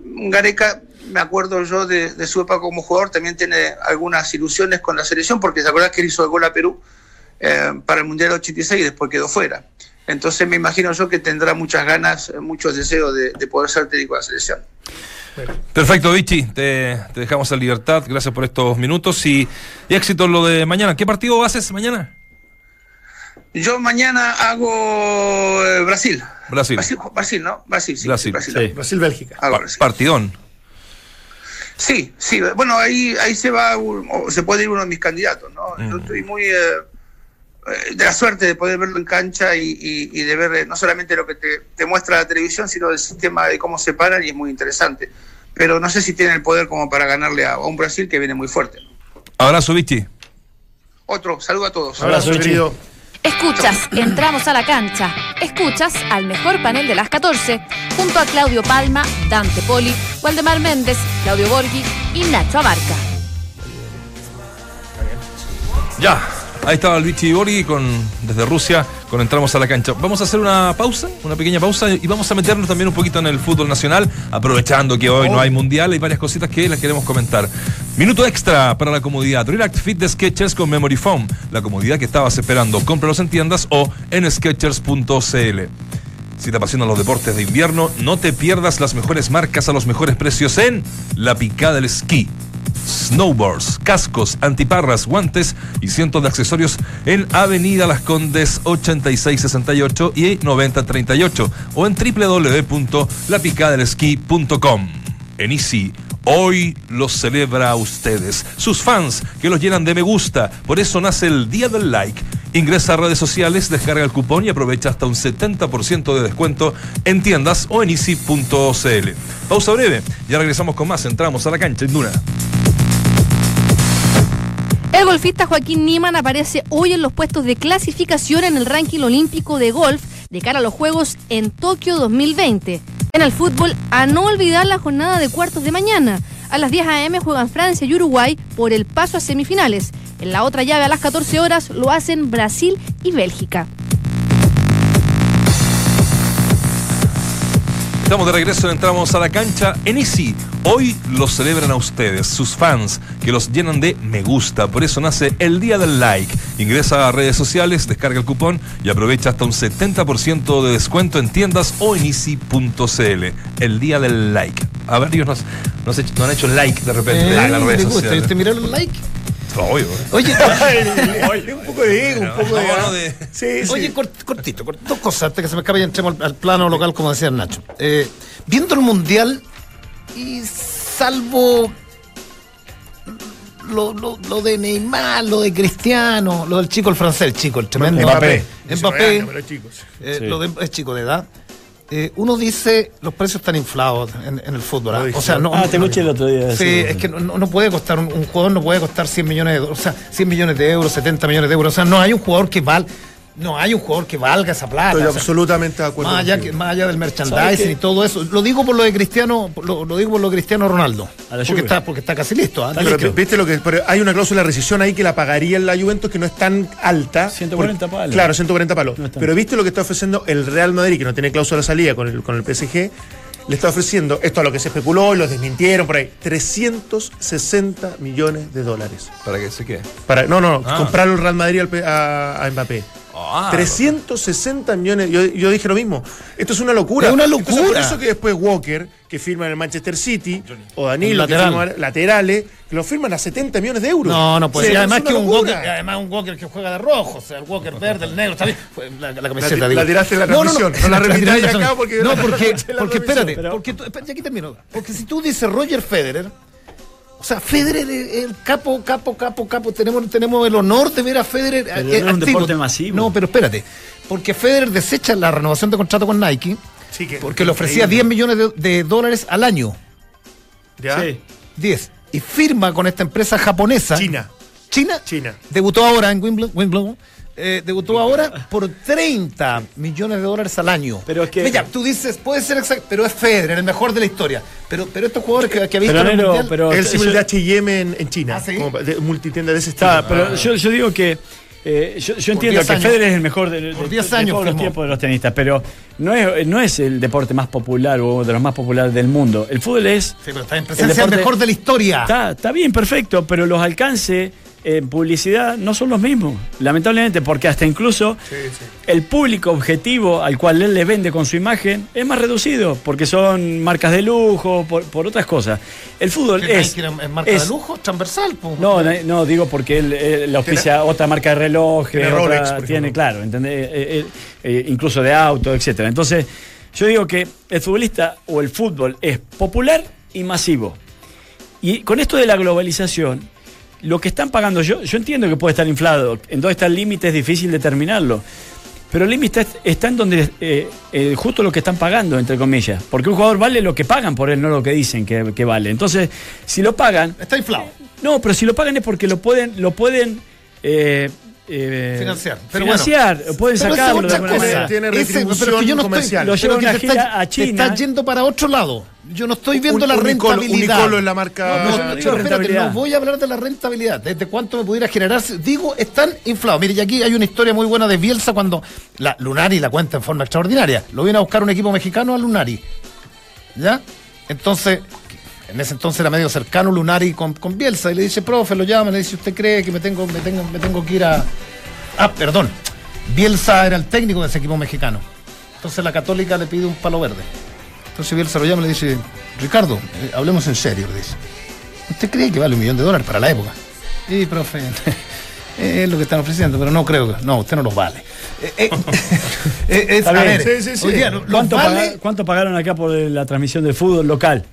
Gareca, me acuerdo yo de, su época como jugador, también tiene algunas ilusiones con la selección, porque se acuerda que él hizo el gol a Perú eh, para el Mundial 86 y después quedó fuera. Entonces me imagino yo que tendrá muchas ganas, eh, muchos deseos de, de poder ser técnico de la selección. Perfecto, Vichy. Te, dejamos en libertad. Gracias por estos minutos y, y éxito en lo de mañana. ¿Qué partido haces mañana? Yo mañana hago eh, Brasil. Brasil. Brasil. Brasil, ¿no? Brasil, sí. Brasil, Brasil. sí. Brasil-Bélgica. Hago Pa- Brasil. partidón. Sí, sí. Bueno, ahí, ahí se va, o se puede ir uno de mis candidatos, ¿no? Yo estoy muy eh, eh, de la suerte de poder verlo en cancha y, y- y de ver no solamente lo que te, te muestra la televisión, sino el sistema de cómo se paran y es muy interesante. Pero no sé si tiene el poder como para ganarle a, a un Brasil que viene muy fuerte. Abrazo, Vichy. Otro, saludo a todos. Abrazo, Vichy. querido. Escuchas, entramos a la cancha. Escuchas al mejor panel de las 14, junto a Claudio Palma, Dante Poli, Waldemar Méndez, Claudio Borghi y Nacho Abarca. Ya. Ahí estaba el Vichy Borghi con, desde Rusia con Entramos a la cancha. Vamos a hacer una pausa, una pequeña pausa y vamos a meternos también un poquito en el fútbol nacional, aprovechando que hoy no hay mundial, hay varias cositas que les queremos comentar. Minuto extra para la comodidad. Relax Fit de Sketchers con Memory Foam. La comodidad que estabas esperando. Cómpralos en tiendas o en sketchers.cl. Si te apasionan los deportes de invierno, no te pierdas las mejores marcas a los mejores precios en La Picada del Esquí. Snowboards, cascos, antiparras, guantes y cientos de accesorios en Avenida Las Condes 8668 y 9038 o en www.lapicadelesquí.com. En Easy, hoy los celebra a ustedes, sus fans que los llenan de me gusta, por eso nace el Día del Like. Ingresa a redes sociales, descarga el cupón y aprovecha hasta un 70% de descuento en tiendas o en easy.cl. Pausa breve, ya regresamos con más, entramos a la cancha en Duna. El golfista Joaquín Niman aparece hoy en los puestos de clasificación en el ranking olímpico de golf de cara a los Juegos en Tokio 2020. En el fútbol, a no olvidar la jornada de cuartos de mañana. A las 10 a.m. juegan Francia y Uruguay por el paso a semifinales. En la otra llave a las 14 horas lo hacen Brasil y Bélgica. Estamos de regreso, entramos a la cancha en Easy. Hoy los celebran a ustedes, sus fans, que los llenan de me gusta. Por eso nace el Día del Like. Ingresa a redes sociales, descarga el cupón y aprovecha hasta un 70% de descuento en tiendas o en easy.cl. El Día del Like. A ver, ellos nos, nos, no han hecho like de repente Eh, en las redes sociales. ¿Te miraron like? Obvio. Oye, un poco de ego, un poco de. No, no, de- Sí, sí. Oye, cort- cortito, cort- dos cosas antes que se me escape y entremos al, al plano local, como decía Nacho. Eh, viendo el mundial, y salvo lo, lo- lo de Neymar, lo de Cristiano, lo del chico, el francés, el chico, el tremendo Mbappé. Mbappé, Pero chicos. eh, Sí. lo de- es chico de edad. Eh, uno dice los precios están inflados en, en el fútbol. ¿ah? O sea, no, Ah, te escuché el otro día. Sí, decir es que no, no puede costar, un, un jugador no puede costar 100 millones de o sea, 100 millones de euros, 70 millones de euros, o sea, no hay un jugador que val, no hay un jugador que valga esa plata. Estoy o sea, absolutamente de acuerdo. más, allá contigo. que, más allá del ¿Sabes merchandising qué? y todo eso. Lo digo por lo de Cristiano, lo, lo digo por lo de Cristiano Ronaldo. A la Porque está, porque está casi listo. ¿ah? Pero, viste lo que pero hay una cláusula de rescisión ahí que la pagaría en la Juventus que no es tan alta 140 Porque- palos. claro 140 palos No pero viste lo que está ofreciendo el Real Madrid que no tiene cláusula de salida con el, con el PSG le está ofreciendo esto a lo que se especuló y lo desmintieron por ahí 360 millones de dólares Para que se quede. para no no, no Ah. comprarlo el Real Madrid al P- a, a Mbappé Ah, 360 millones, yo, yo dije lo mismo. Esto es una locura. Es una Entonces, por locura. eso que después Walker, que firma en el Manchester City, o Danilo, que firma laterales, que lo firman a 70 millones de euros. No, no, pues Sí, y además que un locura. Walker, además un Walker que juega de rojo, o sea, el Walker verde, el negro. Fue La, la La, camiseta, la digo. tiraste en la transmisión. No, la tiré repitáis en la acá transmisión. porque. No, la porque, la espérate, porque tú, espérate, aquí termino. Porque si tú dices Roger Federer, o sea, Federer es el capo, capo, capo, capo. Tenemos, tenemos el honor de ver a Federer. Pero eh, no es un activo. deporte masivo. No, pero espérate. Porque Federer desecha la renovación de contrato con Nike Sí, que- porque le ofrecía 10 millones de, de dólares al año. ¿Ya? Sí. 10. Y firma con esta empresa japonesa. China. China. China. Debutó ahora en Wimbledon. Wimbledon, eh, debutó ahora por 30 millones de dólares al año. Pero es que- Mira, tú dices, puede ser exacto, pero es Federer, el mejor de la historia. Pero, pero estos jugadores que, que ha visto Pero, en el Mundial- pero- el símbolo yo- de H&M en, en China. ¿Ah, sí? como de multitienda de ese estilo. Está, pero yo, yo digo que eh, yo, yo entiendo 10 que años. Federer es el mejor de, de- Por de- 10 de años todos los tiempos de los tenistas, pero no es, no es el deporte más popular o de los más populares del mundo. El fútbol es. Sí, pero está en presencia el deporte- mejor de la historia. Está, está bien, perfecto, pero los alcances en publicidad no son los mismos, lamentablemente, porque hasta incluso el público objetivo al cual él le vende con su imagen es más reducido, porque son marcas de lujo, por, por otras cosas. El fútbol es... Nike es marca es- de lujo, transversal. no, no, no, digo porque él, él le auspicia otra marca de relojes, Tiene otra- Rolex, por tiene, ejemplo. claro, ¿entendés? Eh, eh, eh, incluso de auto, etcétera. Entonces, yo digo que el futbolista o el fútbol es popular y masivo. Y con esto de la globalización, lo que están pagando, yo, yo entiendo que puede estar inflado, en dónde está el límite es difícil determinarlo. Pero el límite está, está en donde eh, eh, justo lo que están pagando, entre comillas. Porque un jugador vale lo que pagan por él, no lo que dicen que, que vale. Entonces, si lo pagan, Está inflado. no, pero si lo pagan es porque lo pueden, lo pueden eh, eh, Financiar. Pero financiar, bueno. pueden Pero es sacarlo de otra alguna cosa. manera. Tiene Ese- retribución pero es que yo no comercial. Lo Estoy, lleva pero una que te gira está- a Te China. estás yendo para otro lado. Yo no estoy viendo Un- la rentabilidad. Unicolo en la marca- No, No, no, no no, digo espérate, no voy a hablar de la rentabilidad. ¿Desde cuánto me pudiera generar? Digo, están inflados. Mire, y aquí hay una historia muy buena de Bielsa cuando la Lunari la cuenta en forma extraordinaria. Lo viene a buscar un equipo mexicano a Lunari. ¿Ya? Entonces, en ese entonces era medio cercano Lunari con, con Bielsa y le dice, profe, lo llama, le dice, ¿usted cree que me tengo, me tengo, me tengo que ir a. Ah, perdón. Bielsa era el técnico de ese equipo mexicano. Entonces la Católica le pide un palo verde. Entonces Bielsa lo llama y le dice, Ricardo, eh, hablemos en serio, le dice. ¿Usted cree que vale un millón de dólares para la época? Sí, profe, es lo que están ofreciendo, pero no creo que. No, usted no los vale. Eh, eh, es- a ver, Sí, sí, sí. hoy día, ¿los ¿Cuánto, vale? cuánto pagaron acá por la transmisión del fútbol local?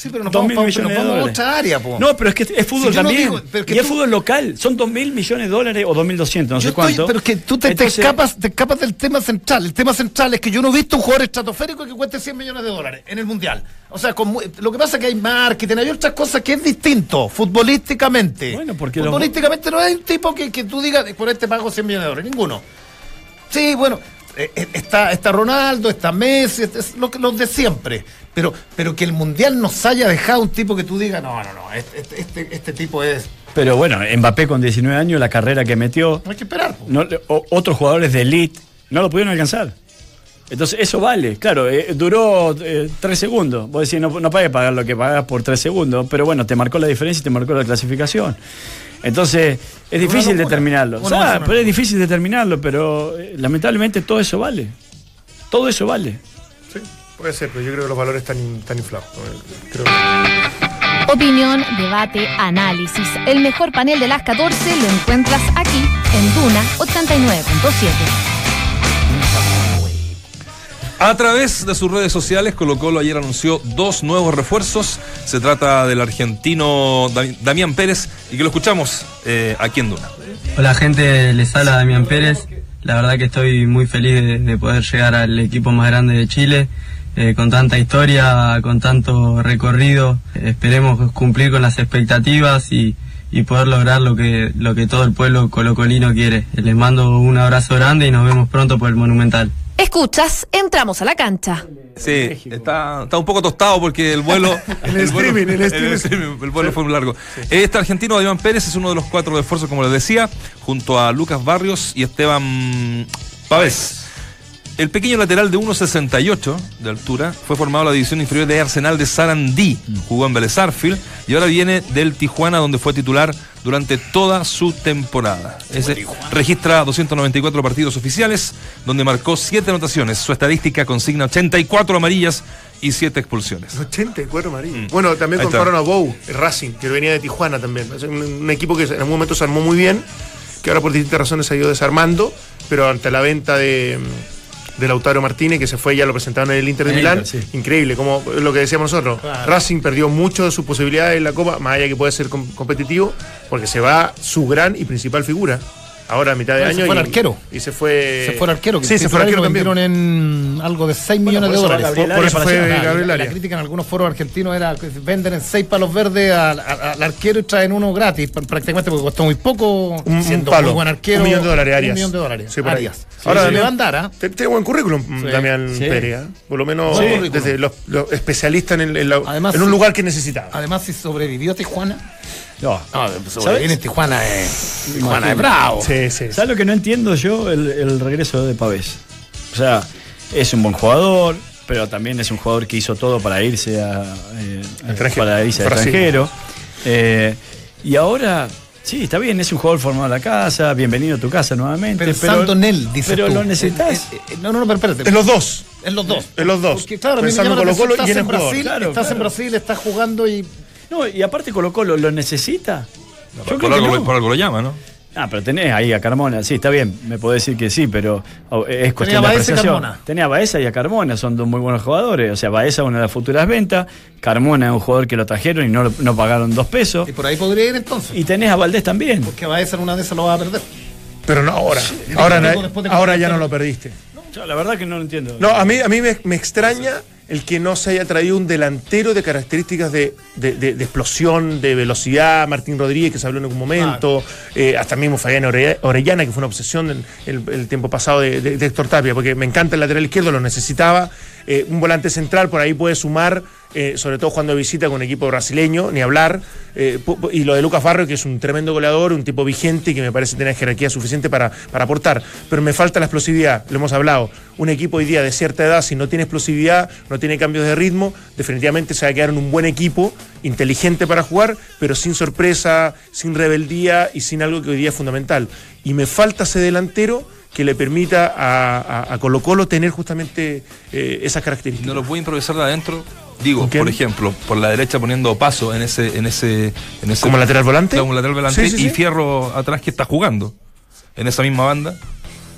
Sí, pero nos Dos vamos, mil millones de dólares. otra área, po. No, pero es que es fútbol Si yo no también. digo- pero que y es tú- fútbol local. Son dos mil millones de dólares o dos mil doscientos, no Yo sé estoy- cuánto. pero es que tú te, te Entonces, escapas, te escapas del tema central. El tema central es que yo no he visto un jugador estratosférico que cueste 100 millones de dólares en el Mundial. O sea, con mu- lo que pasa es que hay marketing, hay otras cosas que es distinto, futbolísticamente. Bueno, porque los- Futbolísticamente no hay un tipo que, que tú digas, por este pago 100 millones de dólares, ninguno. Sí, bueno, eh, eh, está, está Ronaldo, está Messi, es, es lo que- los de siempre. Pero, pero que el Mundial nos haya dejado un tipo que tú digas, no, no, no, este, este, este- este tipo es... Pero bueno, Mbappé con 19 años, la carrera que metió, No hay que esperar. po. no, o- otros jugadores de elite no lo pudieron alcanzar. Entonces, eso vale, claro, eh, duró eh, tres segundos. Vos decís, no, no pagues pagar lo que pagas por tres segundos, pero bueno, te marcó la diferencia y te marcó la clasificación. Entonces, es difícil determinarlo. Una O sea, cosa, una pero es difícil determinarlo, pero eh, lamentablemente todo eso vale. Todo eso vale. Sí, puede ser, pero yo creo que los valores están, están inflados. Creo que- Opinión, debate, análisis. El mejor panel de las 14 lo encuentras aquí en Duna 89.7. A través de sus redes sociales, Colo Colo ayer anunció dos nuevos refuerzos. Se trata del argentino Dami- Damián Pérez y que lo escuchamos eh, aquí en Duna. Hola gente, les habla Damián Pérez. La verdad que estoy muy feliz de, de poder llegar al equipo más grande de Chile, eh, con tanta historia, con tanto recorrido. Esperemos cumplir con las expectativas y, y poder lograr lo que, lo que todo el pueblo colocolino quiere. Les mando un abrazo grande y nos vemos pronto por el Monumental. Escuchas, entramos a la cancha. Sí, está, está un poco tostado porque el vuelo. El streaming, el streaming. streaming, el vuelo fue muy largo. Este argentino, Damián Pérez, es uno de los cuatro refuerzos, como les decía, junto a Lucas Barrios y Esteban Pavés. El pequeño lateral de 1,68 de altura fue formado en la división inferior de Arsenal de Sarandí. Jugó en Vélez Sarsfield y ahora viene del Tijuana, donde fue titular durante toda su temporada. Ese registra 294 partidos oficiales, donde marcó 7 anotaciones. Su estadística consigna 84 amarillas y 7 expulsiones. 84 amarillos. Bueno, también Ahí está. compraron a Bow, el Racing, que venía de Tijuana también. Es un, un equipo que en algún momento se armó muy bien, que ahora por distintas razones se ha ido desarmando, pero ante la venta de, de Lautaro Martínez, que se fue, ya lo presentaron en el Inter de Milán, Inter, sí. increíble, como lo que decíamos nosotros. Racing perdió mucho de sus posibilidades en la Copa, más allá que puede ser com- competitivo, porque se va su gran y principal figura. Ahora a mitad de Bueno, se año. fue y, el arquero. Y se fue. Se fue el arquero. que Sí, se fue el arquero también. vendieron en algo de 6 millones de dólares. Gabriel Por, por eso fue La- Gabriel la, Arias. la crítica en algunos foros argentinos era que venden en 6 palos verdes al, al- al arquero y traen uno gratis, pr- prácticamente porque costó muy poco, Un- un siendo palo. muy buen arquero. Un millón de dólares, Un Arias. millón de dólares. Sí, por. Arias. Ahora, Ahora le Damián- ¿ah? Te- Tiene buen currículum, Damián Sí. Pérez. ¿eh? Por lo menos Sí. desde los, los especialistas en, el- en la- Además, en un sí. lugar que necesitaba. Además, si sobrevivió Tijuana. No. No, sobrevive en Tijuana es. Tijuana es bravo. Sí, sí. ¿Sabes lo que no entiendo yo? El, el regreso de Pavés. O sea, es un buen jugador, pero también es un jugador que hizo todo para irse a, eh, para irse al Brasil. extranjero. Eh, y ahora, sí, está bien, es un jugador formado en la casa, bienvenido a tu casa nuevamente. Pensando pero, en él, dices Pero tú. lo necesitas. Eh, eh, eh, no, no, no, pero espérate. En los dos. En los dos. En los dos. Porque claro, a Pensando en atención, Colo-Colo y estás en jugador. Brasil, Claro, estás en. Brasil, estás jugando y No, y aparte Colo Colo lo necesita. Yo Por creo que algo, no. por algo lo llama, ¿no? Ah, pero tenés ahí a Carmona, sí, está bien, me puedo decir que sí, pero oh, es cuestión a de Baeza y apreciación. Carmona. Tenía a Baeza y a Carmona, son dos muy buenos jugadores. O sea, Baeza una de las futuras ventas, Carmona es un jugador que lo trajeron y no, no pagaron dos pesos. y por ahí podría ir entonces. Y tenés a Valdés también. Porque va a ser una de esas lo va a perder. Pero no ahora. Ahora, ya no lo perdiste. Yo, la verdad que no lo entiendo. No, a mí, a mí me, me extraña el que no se haya traído un delantero de características de, de- de- de explosión, de velocidad, Martín Rodríguez, que se habló en algún momento, eh, hasta mismo Fabián Ore- Orellana, que fue una obsesión el, el- el tiempo pasado de Héctor Tapia, porque me encanta el lateral izquierdo, lo necesitaba. Eh, un volante central por ahí puede sumar, eh, sobre todo cuando visita con un equipo brasileño, ni hablar. Eh, y lo de Lucas Barrio, que es un tremendo goleador, un tipo vigente y que me parece tener jerarquía suficiente para, para aportar. Pero me falta la explosividad, lo hemos hablado. Un equipo hoy día de cierta edad, si no tiene explosividad, no tiene cambios de ritmo, definitivamente se va a quedar en un buen equipo, inteligente para jugar, pero sin sorpresa, sin rebeldía y sin algo que hoy día es fundamental. Y me falta ese delantero que le permita a, a- a Colo Colo tener justamente eh, esas características. No lo puede improvisar de adentro. Digo, por ejemplo, por la derecha poniendo paso en ese, en ese, en ese ¿Como lateral volante? Como lateral volante Sí, sí, y. Fierro atrás que está jugando en esa misma banda.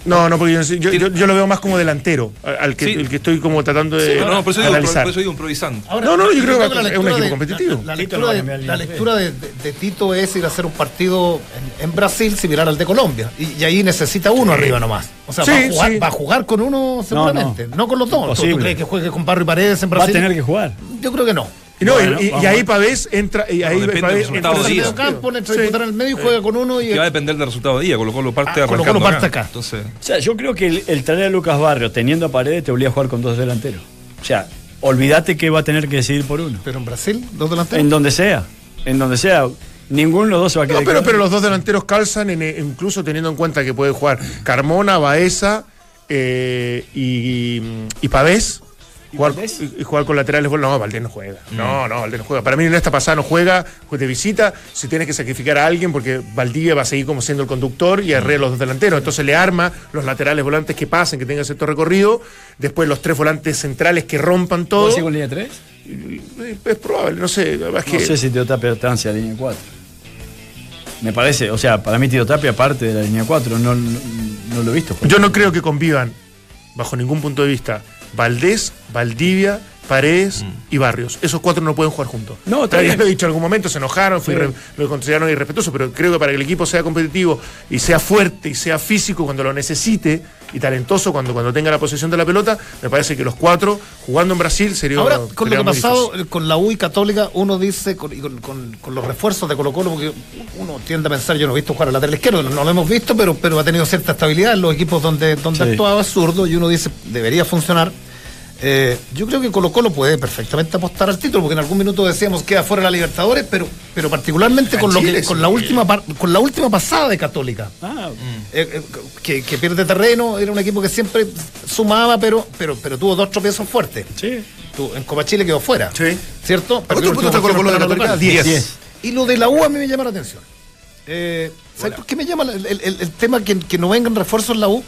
No, no, porque yo, yo- yo- yo lo veo más como delantero, al que, Sí. el que estoy como tratando de Pero no, por eso digo, por, analizar. por eso digo improvisando. Ahora, No, no, yo creo que es un equipo de- competitivo. La, lectura, de, cambiar el la INF. lectura de, de- de Tito es ir a hacer un partido en, en Brasil similar al de Colombia. Y, y ahí necesita uno arriba nomás. O sea, Sí, va, a jugar, sí. va a jugar con uno seguramente. No, no. con los dos. ¿Tú- ¿Tú, crees que juegue con Barrio y Paredes en Va a Brasil? tener que jugar. Yo creo que no. Y, no, y- Bueno, y, y ahí Pavés entra. Y ahí depende del Pavés resultado entra del Entra día. al medio campo, entra a Sí. disputar en el medio y juega con uno. Y, Que va a depender del resultado de día. Colo Colo parte Ah, Colo-Colo arrancando parte acá. Entonces, O sea, yo creo que el, el traer a Lucas Barrio teniendo a Paredes te obliga a jugar con dos delanteros. O sea, olvídate que va a tener que decidir por uno. pero en Brasil, dos delanteros. En donde sea. En donde sea. Ninguno de los dos se va a No, quedar. pero, pero los dos delanteros calzan, en- incluso teniendo en cuenta que puede jugar Carmona, Baeza, eh, y, y Pavés. Jugar, y- jugar con laterales, bueno, no, Valdés no juega. No, no, Valdés no juega. Para mí en esta pasada no juega, pues de visita, si tienes que sacrificar a alguien porque Valdivia va a seguir como siendo el conductor y Herrera los dos delanteros. Entonces le arma los laterales volantes que pasen, que tengan cierto recorrido, después los tres volantes centrales que rompan todo. ¿Vos decís con línea 3? Eh, Es probable, no sé, es No que sé si Teo Tapia está hacia línea 4. Me parece, o sea, para mí Teo Tapia parte de la línea 4, no, no, no lo he visto. yo no creo que convivan, bajo ningún punto de vista, Valdés, Valdivia, Paredes y Barrios. Esos cuatro no pueden jugar juntos. Mm. No, bien. lo he dicho en algún momento, se enojaron, Sí. lo consideraron irrespetuoso, pero creo que para que el equipo sea competitivo y sea fuerte y sea físico cuando lo necesite y talentoso cuando, cuando tenga la posesión de la pelota, me parece que los cuatro jugando en Brasil sería Ahora, con lo sería que ha pasado difícil. eh, con la U y Católica, uno dice, con, y con, con- con los refuerzos de Colo Colo, porque uno tiende a pensar, yo no he visto jugar al lateral izquierdo, no lo hemos visto, pero, pero ha tenido cierta estabilidad en los equipos donde, donde Sí. actuaba zurdo, y uno dice, debería funcionar. Eh, yo creo que Colo Colo puede perfectamente apostar al título, porque en algún minuto decíamos que fuera la Libertadores, pero, pero particularmente con, lo que, con, la última con la última pasada de Católica. Ah, Eh, eh, que, que pierde terreno, era un equipo que siempre sumaba, pero, pero, pero tuvo dos tropiezos fuertes. sí. Tú, en Copa Chile quedó fuera. Sí. ¿Cierto? ¿Cuántos Perdió el puntos está último Colo Colo de Católica? local. Diez. Diez. Y lo de la U a mí me llama la atención. ¿Sabes por qué me llama la- el, el- el tema que, que no vengan refuerzos en la U?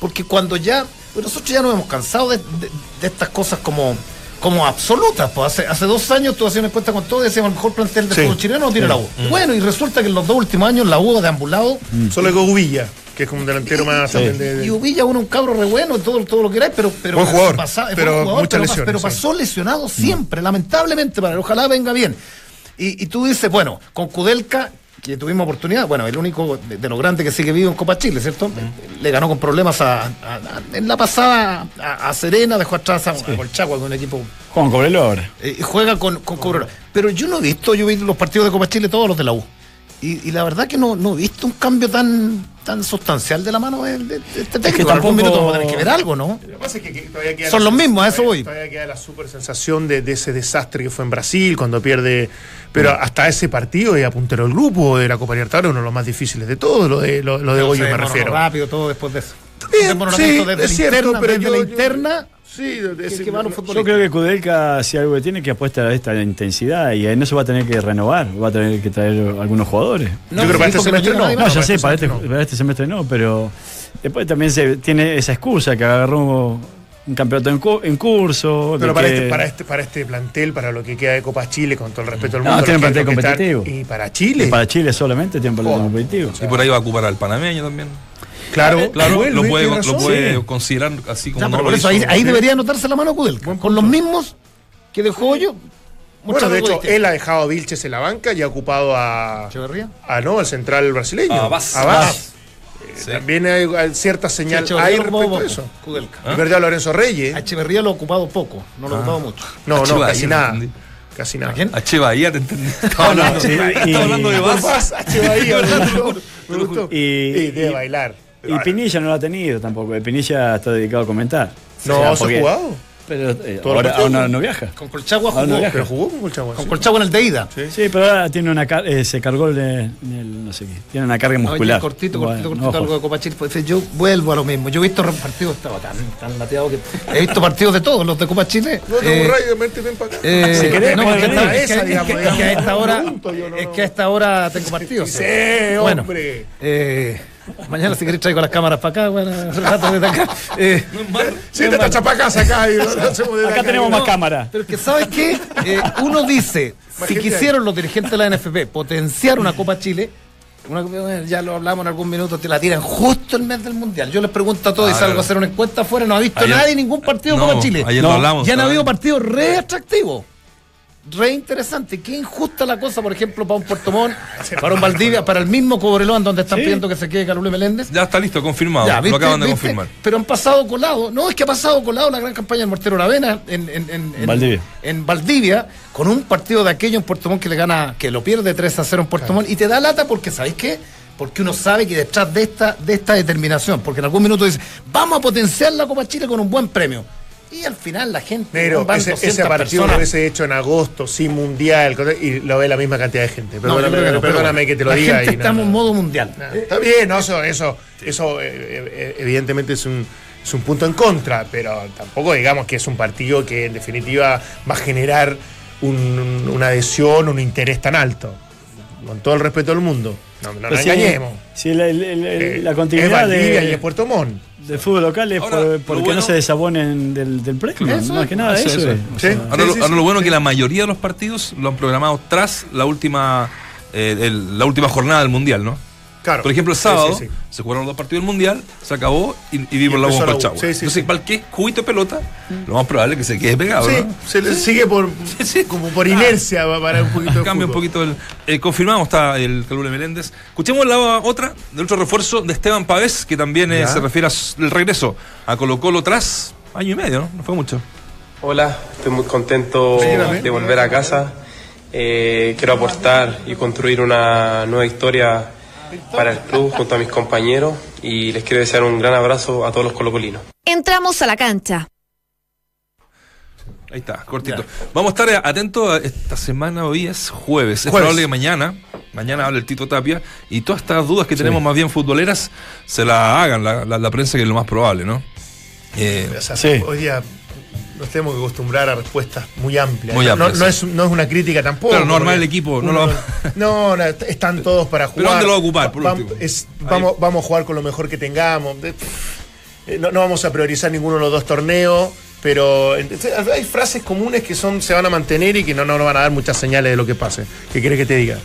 Porque cuando ya, pues nosotros ya nos hemos cansado de, de- de estas cosas como, como absolutas. Pues hace, hace dos años tú hacías una encuesta con todo y decíamos el mejor plantel de Sí. fútbol chileno tiene la U. Bueno, y resulta que en los dos últimos años la U ha deambulado Solo hay Gobilla, que es como un delantero más Sí. de- de- y Uvilla uno un cabro re bueno, todo, todo lo que queráis, pero, pero Buen jugador, pasa- pero buen jugador, pero, lesiones, pero pasó lesionado siempre, lamentablemente para él. Ojalá venga bien. Y, y tú dices, bueno, con Kudelka, que tuvimos oportunidad, bueno, el único de, de los grandes que sigue vivo en Copa Chile, ¿cierto? Le ganó con problemas a, a- a- en la pasada a, Serena, dejó atrás a, a Colchagua, con un equipo Juan Cobrelo ahora. eh, juega con, con Cobreloa. Pero yo no he visto, yo vi los partidos de Copa Chile, todos los de la U. Y, y la verdad que no, no he visto un cambio tan tan sustancial de la mano de, de- de este técnico. En algún tampoco- minuto vamos a tener que ver algo, ¿no? Lo que pasa es que, que todavía queda Son la- los mismos, a eso voy. Todavía queda la super sensación de, de ese desastre que fue en Brasil cuando pierde. Pero hasta ese partido era puntero del grupo de la Copa Libertadores, uno de los más difíciles de todos, lo de, lo, lo de Goyo me refiero. rápido todo después de eso. Bien, sí, desde es cierto, interna, pero yo- la yo- interna. Sí, que- que Yo creo que Kudelka, si algo que tiene que apuesta a esta intensidad y en eso va a tener que renovar, va a tener que traer algunos jugadores. No, Yo creo que para este semestre no. No, ya para sé, este para este, semestre no. para este semestre no, pero después también se tiene esa excusa que agarró un campeonato en, cu- en curso. Pero para, que- este, para, este, para este plantel, para lo que queda de Copa Chile, con todo el respeto del No, mundo. tiene lo que- plantel competitivo. Y para Chile. y para Chile solamente tiene un plantel Oh. competitivo. Y por ahí va a ocupar al panameño también. Claro, Claro, vuelve, lo puede, lo puede Sí. considerar así como Ya, no lo por eso ahí, hizo- ahí Sí. debería notarse la mano Kudelka. Con los mismos que dejó yo. Bueno, de hecho, él ha dejado a Vilches en la banca y ha ocupado a. Echeverría. Ah, no, al central brasileño. A Vaz. A Vaz. Eh, Sí. También hay, hay cierta señal ahí lo ocupado respecto a eso. Kudelka. Y perdió a Lorenzo Reyes. A Echeverría lo ha ocupado poco, no Ah. lo ha ocupado mucho. No, no, casi nada. entendí. Casi nada. ¿A quién? A Che Bahía, te entendí. Estaba hablando, sí, y- estaba hablando de Vaz. Vaz, H. Bahía, me gustó. Y- Sí, debe y- bailar. Y Pinilla no lo ha tenido tampoco. Pinilla está dedicado a comentar. No, O sea, ¿se ha jugado? Pero eh, ahora, no viaja. Con Colchagua Ah, no, jugó. Pero jugó con Colchagua. Con sí. Colchagua en el de ida. Sí, pero ahora tiene una car- eh, se cargó el, no sé qué. Tiene una carga Oye, muscular. cortito, Bueno, cortito, no cortito, algo de Copa Chile. Pues, yo vuelvo a lo mismo. Yo he visto partidos, estaba tan, tan lateado que. He visto partidos de todos, los de Copa Chile. No, no, Eh, Rayo, vente, ven para acá. eh, Si querés, no, porque esta- es, que, Esa, es que- digamos, es que a esta hora, es que a esta hora tengo partidos. Sí, Bueno, hombre. eh, mañana si queréis traigo las cámaras para acá, bueno, rato desde acá. Eh, Sí, te tacha para casa acá. y desde Acá acá. tenemos No, más cámara. Pero que, ¿sabes qué? Eh, uno dice, si quisieron los dirigentes de la NFP potenciar una Copa Chile, una- ya lo hablamos en algún minuto, te la tiran justo el mes del Mundial. Yo les pregunto a todos y Claro. salgo a hacer una encuesta afuera, no ha visto Ayer- nadie ningún partido de No, Copa Chile. ayer No, lo hablamos. Ya han habido partidos re atractivos. Re interesante. Qué injusta la cosa, por ejemplo, para un Puerto Montt, para un Valdivia, para el mismo Cobreloa, donde están Sí. pidiendo que se quede Carolina Meléndez. Ya está listo, confirmado. Ya, lo ¿viste? acaban de ¿viste? confirmar. Pero han pasado colado. No, es que ha pasado colado la gran campaña del Mortero Lavena en, en, en, en- Valdivia. en Valdivia, con un partido de aquello en Puerto Montt que le gana, que lo pierde 3 a 0 en Puerto Montt, y te da lata porque, ¿sabéis qué? Porque uno sabe que detrás de esta, de esta determinación, porque en algún minuto dice, vamos a potenciar la Copa Chile con un buen premio. Y al final la gente. Pero ese, 200 ese partido lo hubiese hecho en agosto, sin mundial, y lo ve la misma cantidad de gente. No, Perdóname, que no, pero perdóname que te lo la diga. gente y está no, en modo mundial. Está bien, eso, eso, eso eh, eh, evidentemente es un es un punto en contra, pero tampoco digamos que es un partido que en definitiva va a generar un- una adhesión, un interés tan alto. Con todo el respeto del mundo. No, no nos si- engañemos. si el- el- el- Eh, la continuidad de, y es Puerto Montt. del fútbol local es Ahora, por- porque bueno- no se desabonen del, del premio. Eso, más que nada eso, eso, Sí. Ahora, lo, sí, ahora sí, lo bueno es que la mayoría de los partidos lo han programado tras la última eh, el- la última jornada del Mundial, ¿no? Claro. Por ejemplo, el sábado sí, sí. se jugaron los dos partidos del Mundial, se acabó y, y vimos Y la. Colchagua. Sí, sí, Entonces, sí. para el que juguito de pelota, lo más probable es que se quede pegado, Sí, ¿no? se le sigue por, sí. como por inercia va para un poquito de Cambia un poquito el. eh, confirmamos, está el Calule Meléndez. Escuchemos la otra, del otro refuerzo de Esteban Pavés, que también eh, se refiere al regreso a Colo Colo tras año y medio, ¿no? No fue mucho. Hola, estoy muy contento de volver a casa. Eh, quiero aportar y construir una nueva historia para el club junto a mis compañeros y les quiero desear un gran abrazo a todos los colocolinos. Entramos a la cancha. Ahí está, cortito. Vamos a estar atentos a esta semana, hoy es jueves. Es probable que mañana, mañana hable el Tito Tapia, y todas estas dudas que tenemos más bien futboleras, se las hagan la, la- la prensa, que es lo más probable, ¿no? Eh, O sea, Sí. Hoy día nos tenemos que acostumbrar a respuestas muy amplias. Muy No- amplias, no, sí. es, no es una crítica tampoco. Claro, no porque el equipo, no lo- no, no, están todos para jugar. Pero ¿dónde lo va a ocupar, por Va- último? es- vamos, vamos a jugar con lo mejor que tengamos. Eh, No, no vamos a priorizar ninguno de los dos torneos, pero hay frases comunes que son se van a mantener y que no no nos van a dar muchas señales de lo que pase. ¿Qué quieres que te diga?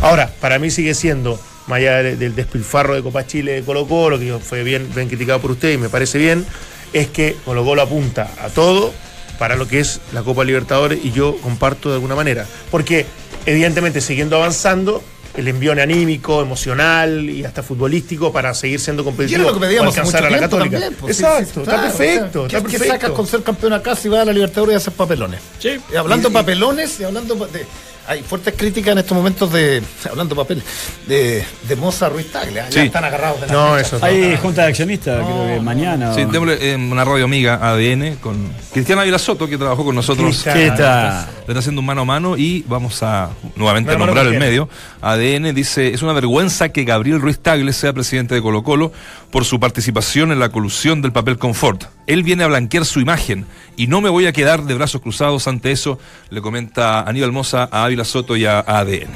Ahora, para mí sigue siendo, más allá de- del despilfarro de Copa Chile de Colo Colo, que fue bien, bien criticado por usted y me parece bien, es que Colo Colo apunta a todo para lo que es la Copa Libertadores y yo comparto de alguna manera. Porque, evidentemente, siguiendo avanzando, el envión anímico, emocional y hasta futbolístico para seguir siendo Y competitivo era lo que pedíamos alcanzar mucho a la tiempo Católica. también. pues, Exacto, sí, está claro, perfecto, o sea, está ¿qué- ¿Qué perfecto. sacas con ser campeón acá si vas a la Libertadores y haces papelones? Sí. Y hablando Y- de papelones y hablando de. Hay fuertes críticas en estos momentos de. Hablando de papeles. De, de Moza Ruiz Tagle. Ya Sí. están agarrados de la No, eso no. Hay junta de accionistas, creo que mañana. sí, démosle eh, una radio amiga ADN con Cristiana Ávila Soto, que trabajó con nosotros. Sí, está. Le está haciendo un mano a mano y vamos a nuevamente a nombrar el medio. ADN dice, es una vergüenza que Gabriel Ruiz Tagle sea presidente de Colo Colo por su participación en la colusión del papel confort. Él viene a blanquear su imagen y no me voy a quedar de brazos cruzados ante eso, le comenta Aníbal Moza a Ávila Soto y a ADN.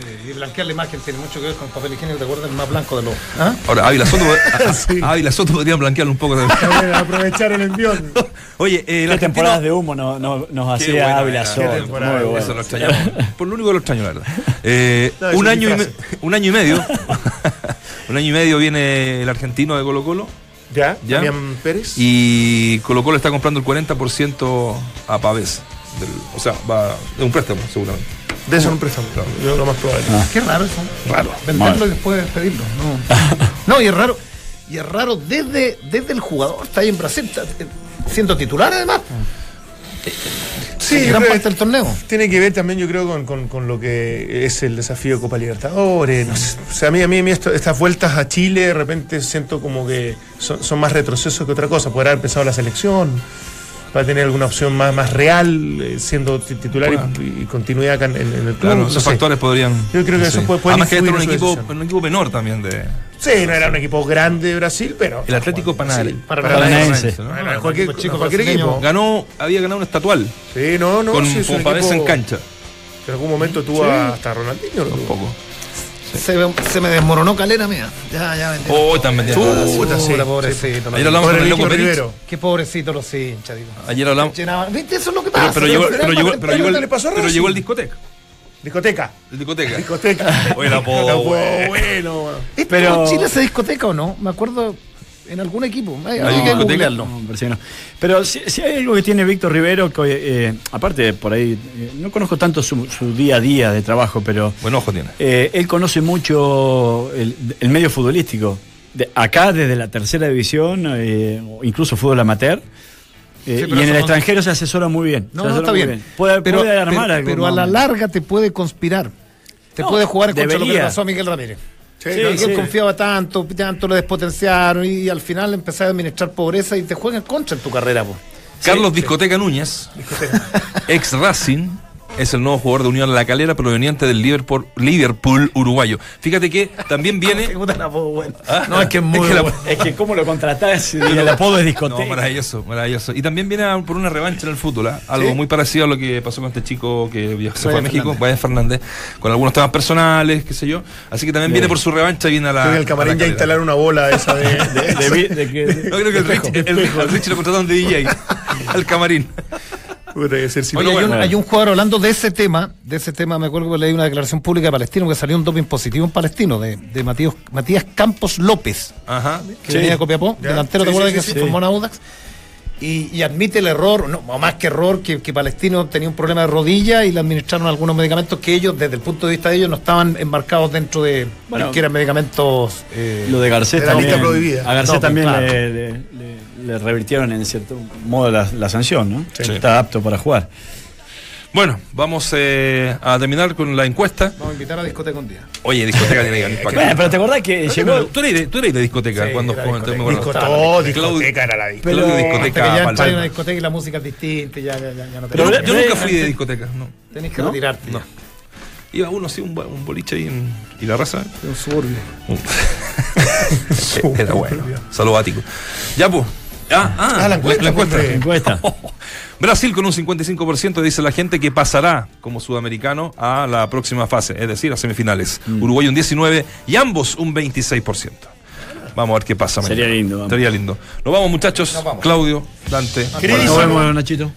Eh, Y blanquear la imagen tiene mucho que ver con el papel higiénico. ¿Te acuerdas el más blanco de los. ¿Ah? Ahora, Ávila Soto, Sí. Ávila Soto podrían blanquearlo un poco también. Está bueno, aprovechar el envión. Oye, eh, el ¿Qué argentino- temporadas de humo no- no- nos Qué hacía buena Ávila Soto? Muy bueno. Eso lo extrañamos. Por lo único que lo extraño, la verdad. Eh, No, un, año y me- un año y medio. un año y medio viene el argentino de Colo Colo. ¿Ya? ¿Ya? Damián Pérez. Y Colo Colo está comprando el 40% a Pavés. Del- o sea, va de un préstamo, seguramente. De eso no préstamo. Yo lo más probable. Qué raro eso. Raro. Venderlo y después pedirlo. No. no, y es raro. Y es raro desde, desde el jugador. Está ahí en Brasil. está, eh, siendo titular además. Sí, gran pero- parte del torneo. Tiene que ver también, yo creo, con, con- con lo que es el desafío de Copa Libertadores. no sé. O sea, a mí, a mí, a mí esto- estas vueltas a Chile, de repente siento como que son, son más retrocesos que otra cosa. Poder haber pensado la selección, para tener alguna opción más, más real, eh, siendo ti- titular y- y, continuidad acá en, en el club. Claro, no esos sé. factores podrían. Yo creo que eso puede- puede Además que este era un equipo, decisión. un equipo menor también de. Sí, no era un equipo grande de Brasil, pero. El Atlético Panal. Paranaense. Bueno, Bueno, cualquier, chico cualquier equipo. Ganó, había ganado un estatual Sí, no, no. con, sí, con equipo en cancha. En algún momento tuvo Sí. hasta Ronaldinho. ¿no? Se, se me desmoronó calera mía. Ya, ya vendí. Oh, también. Puta, sí, pobrecito. Ayer hablamos Pobre con el loco Perich. Rivero. Qué pobrecito los hinchas, digo. Ayer hablamos. Llenaban- ¿Viste? Eso es lo que pasa. pero llegó, Pero llegó, pero llegó, ¿qué el, pero llegó el discoteca. Discoteca. El discoteca. Discoteca. Oye, la po- La po- güey. bueno, man. ¿Es Pero- todo Chile hace discoteca o no? Me acuerdo en algún equipo. Hay, Hay hay que discoteca. googlearlo. No, que no. Pero si, si hay algo que tiene Víctor Rivero, que, eh, aparte por ahí, eh, no conozco tanto su, su día a día de trabajo, pero Buen ojo tiene. eh, él conoce mucho el, el medio futbolístico. De- acá desde la tercera división, eh, o incluso fútbol amateur. Sí, y en el no- extranjero se asesora muy bien. No, no, está bien. Puede, pero, puede armar pero, algo pero a la larga te puede conspirar. Te No, puede jugar contra lo que pasó a Miguel Ramírez. Sí, Sí, no, Miguel sí. confiaba tanto, tanto lo despotenciaron y, al final empezaste a administrar pobreza y te juegan contra en tu carrera. po. Carlos Discoteca Núñez, ex Racing, es el nuevo jugador de Unión La Calera proveniente del Liverpool, Liverpool uruguayo. Fíjate que también viene. La. Ah, No, es que es muy la- bueno. Es que cómo lo contratás y el apodo es No, discoteca. maravilloso, maravilloso. Y también viene a- por una revancha en el fútbol, ¿ah? algo muy parecido a lo que pasó con este chico que viajó, se fue a México, Fernández. Brian Fernández, con algunos temas personales, qué sé yo. Así que también viene por su revancha y viene a la. Creo que el camarín la ya calera. instalaron una bola esa de. de- De vi- de que- No, creo que el Rich, el, el- Rich lo contrataron de DJ al camarín. Oye, hay, un, bueno. hay un jugador hablando de ese tema, de ese tema, me acuerdo que leí una declaración pública de Palestino que salió un doping positivo en Palestino, de, de Matías, Matías Campos López, Ajá. que venía de Copiapó, Ya. delantero, ¿te Sí, acuerdas sí, que sí, se sí. formó en Audax? Y, y admite el error, no, o más que error, que, que Palestino tenía un problema de rodilla y le administraron algunos medicamentos que ellos, desde el punto de vista de ellos, no estaban enmarcados dentro de Bueno, que eran medicamentos. eh, Lo de Garcés de la también. lista prohibida. A Garcés No, también claro. le, le- le- le revirtieron en cierto modo la, la sanción, ¿no? Sí. Está apto para jugar. Bueno, vamos eh, a terminar con la encuesta. Vamos a invitar a discoteca un día. Oye, discoteca tiene que venir para Bueno, acá. pero te acordás que llegó. Tú eres, de, tú eres de discoteca Sí, cuando. Disco, Claro. todo, Claudio- discoteca era la discoteca. Claudio Hasta discoteca ya entras en una discoteca y la música es distinta ya, ya, ya, ya no Pero- yo nunca fui de discoteca, no. Tenés que ¿No? retirarte. No. Iba uno así, un, un boliche ahí en. ¿Y la raza? Un suburbio. Era bueno. Saludatico. Ya, pues. Ah, ah, Ah, la encuesta, hombre. Encuesta. Brasil con un 55% dice la gente que pasará como sudamericano a la próxima fase, es decir, a semifinales. Mm. Uruguay un 19% y ambos un 26%. Vamos a ver qué pasa Sería mañana. lindo, vamos. Sería lindo. Nos vamos, muchachos. Nos vamos. Claudio, Dante. Nos vemos, Nachito.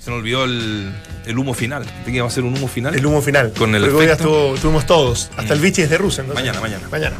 Se nos olvidó el, el humo final. ¿De que va a ser un humo final? El humo final. Con el Porque hoy ya efecto. estuvo- estuvimos todos. Hasta el bichi es de Rusia. entonces. Mañana, mañana. Mañana.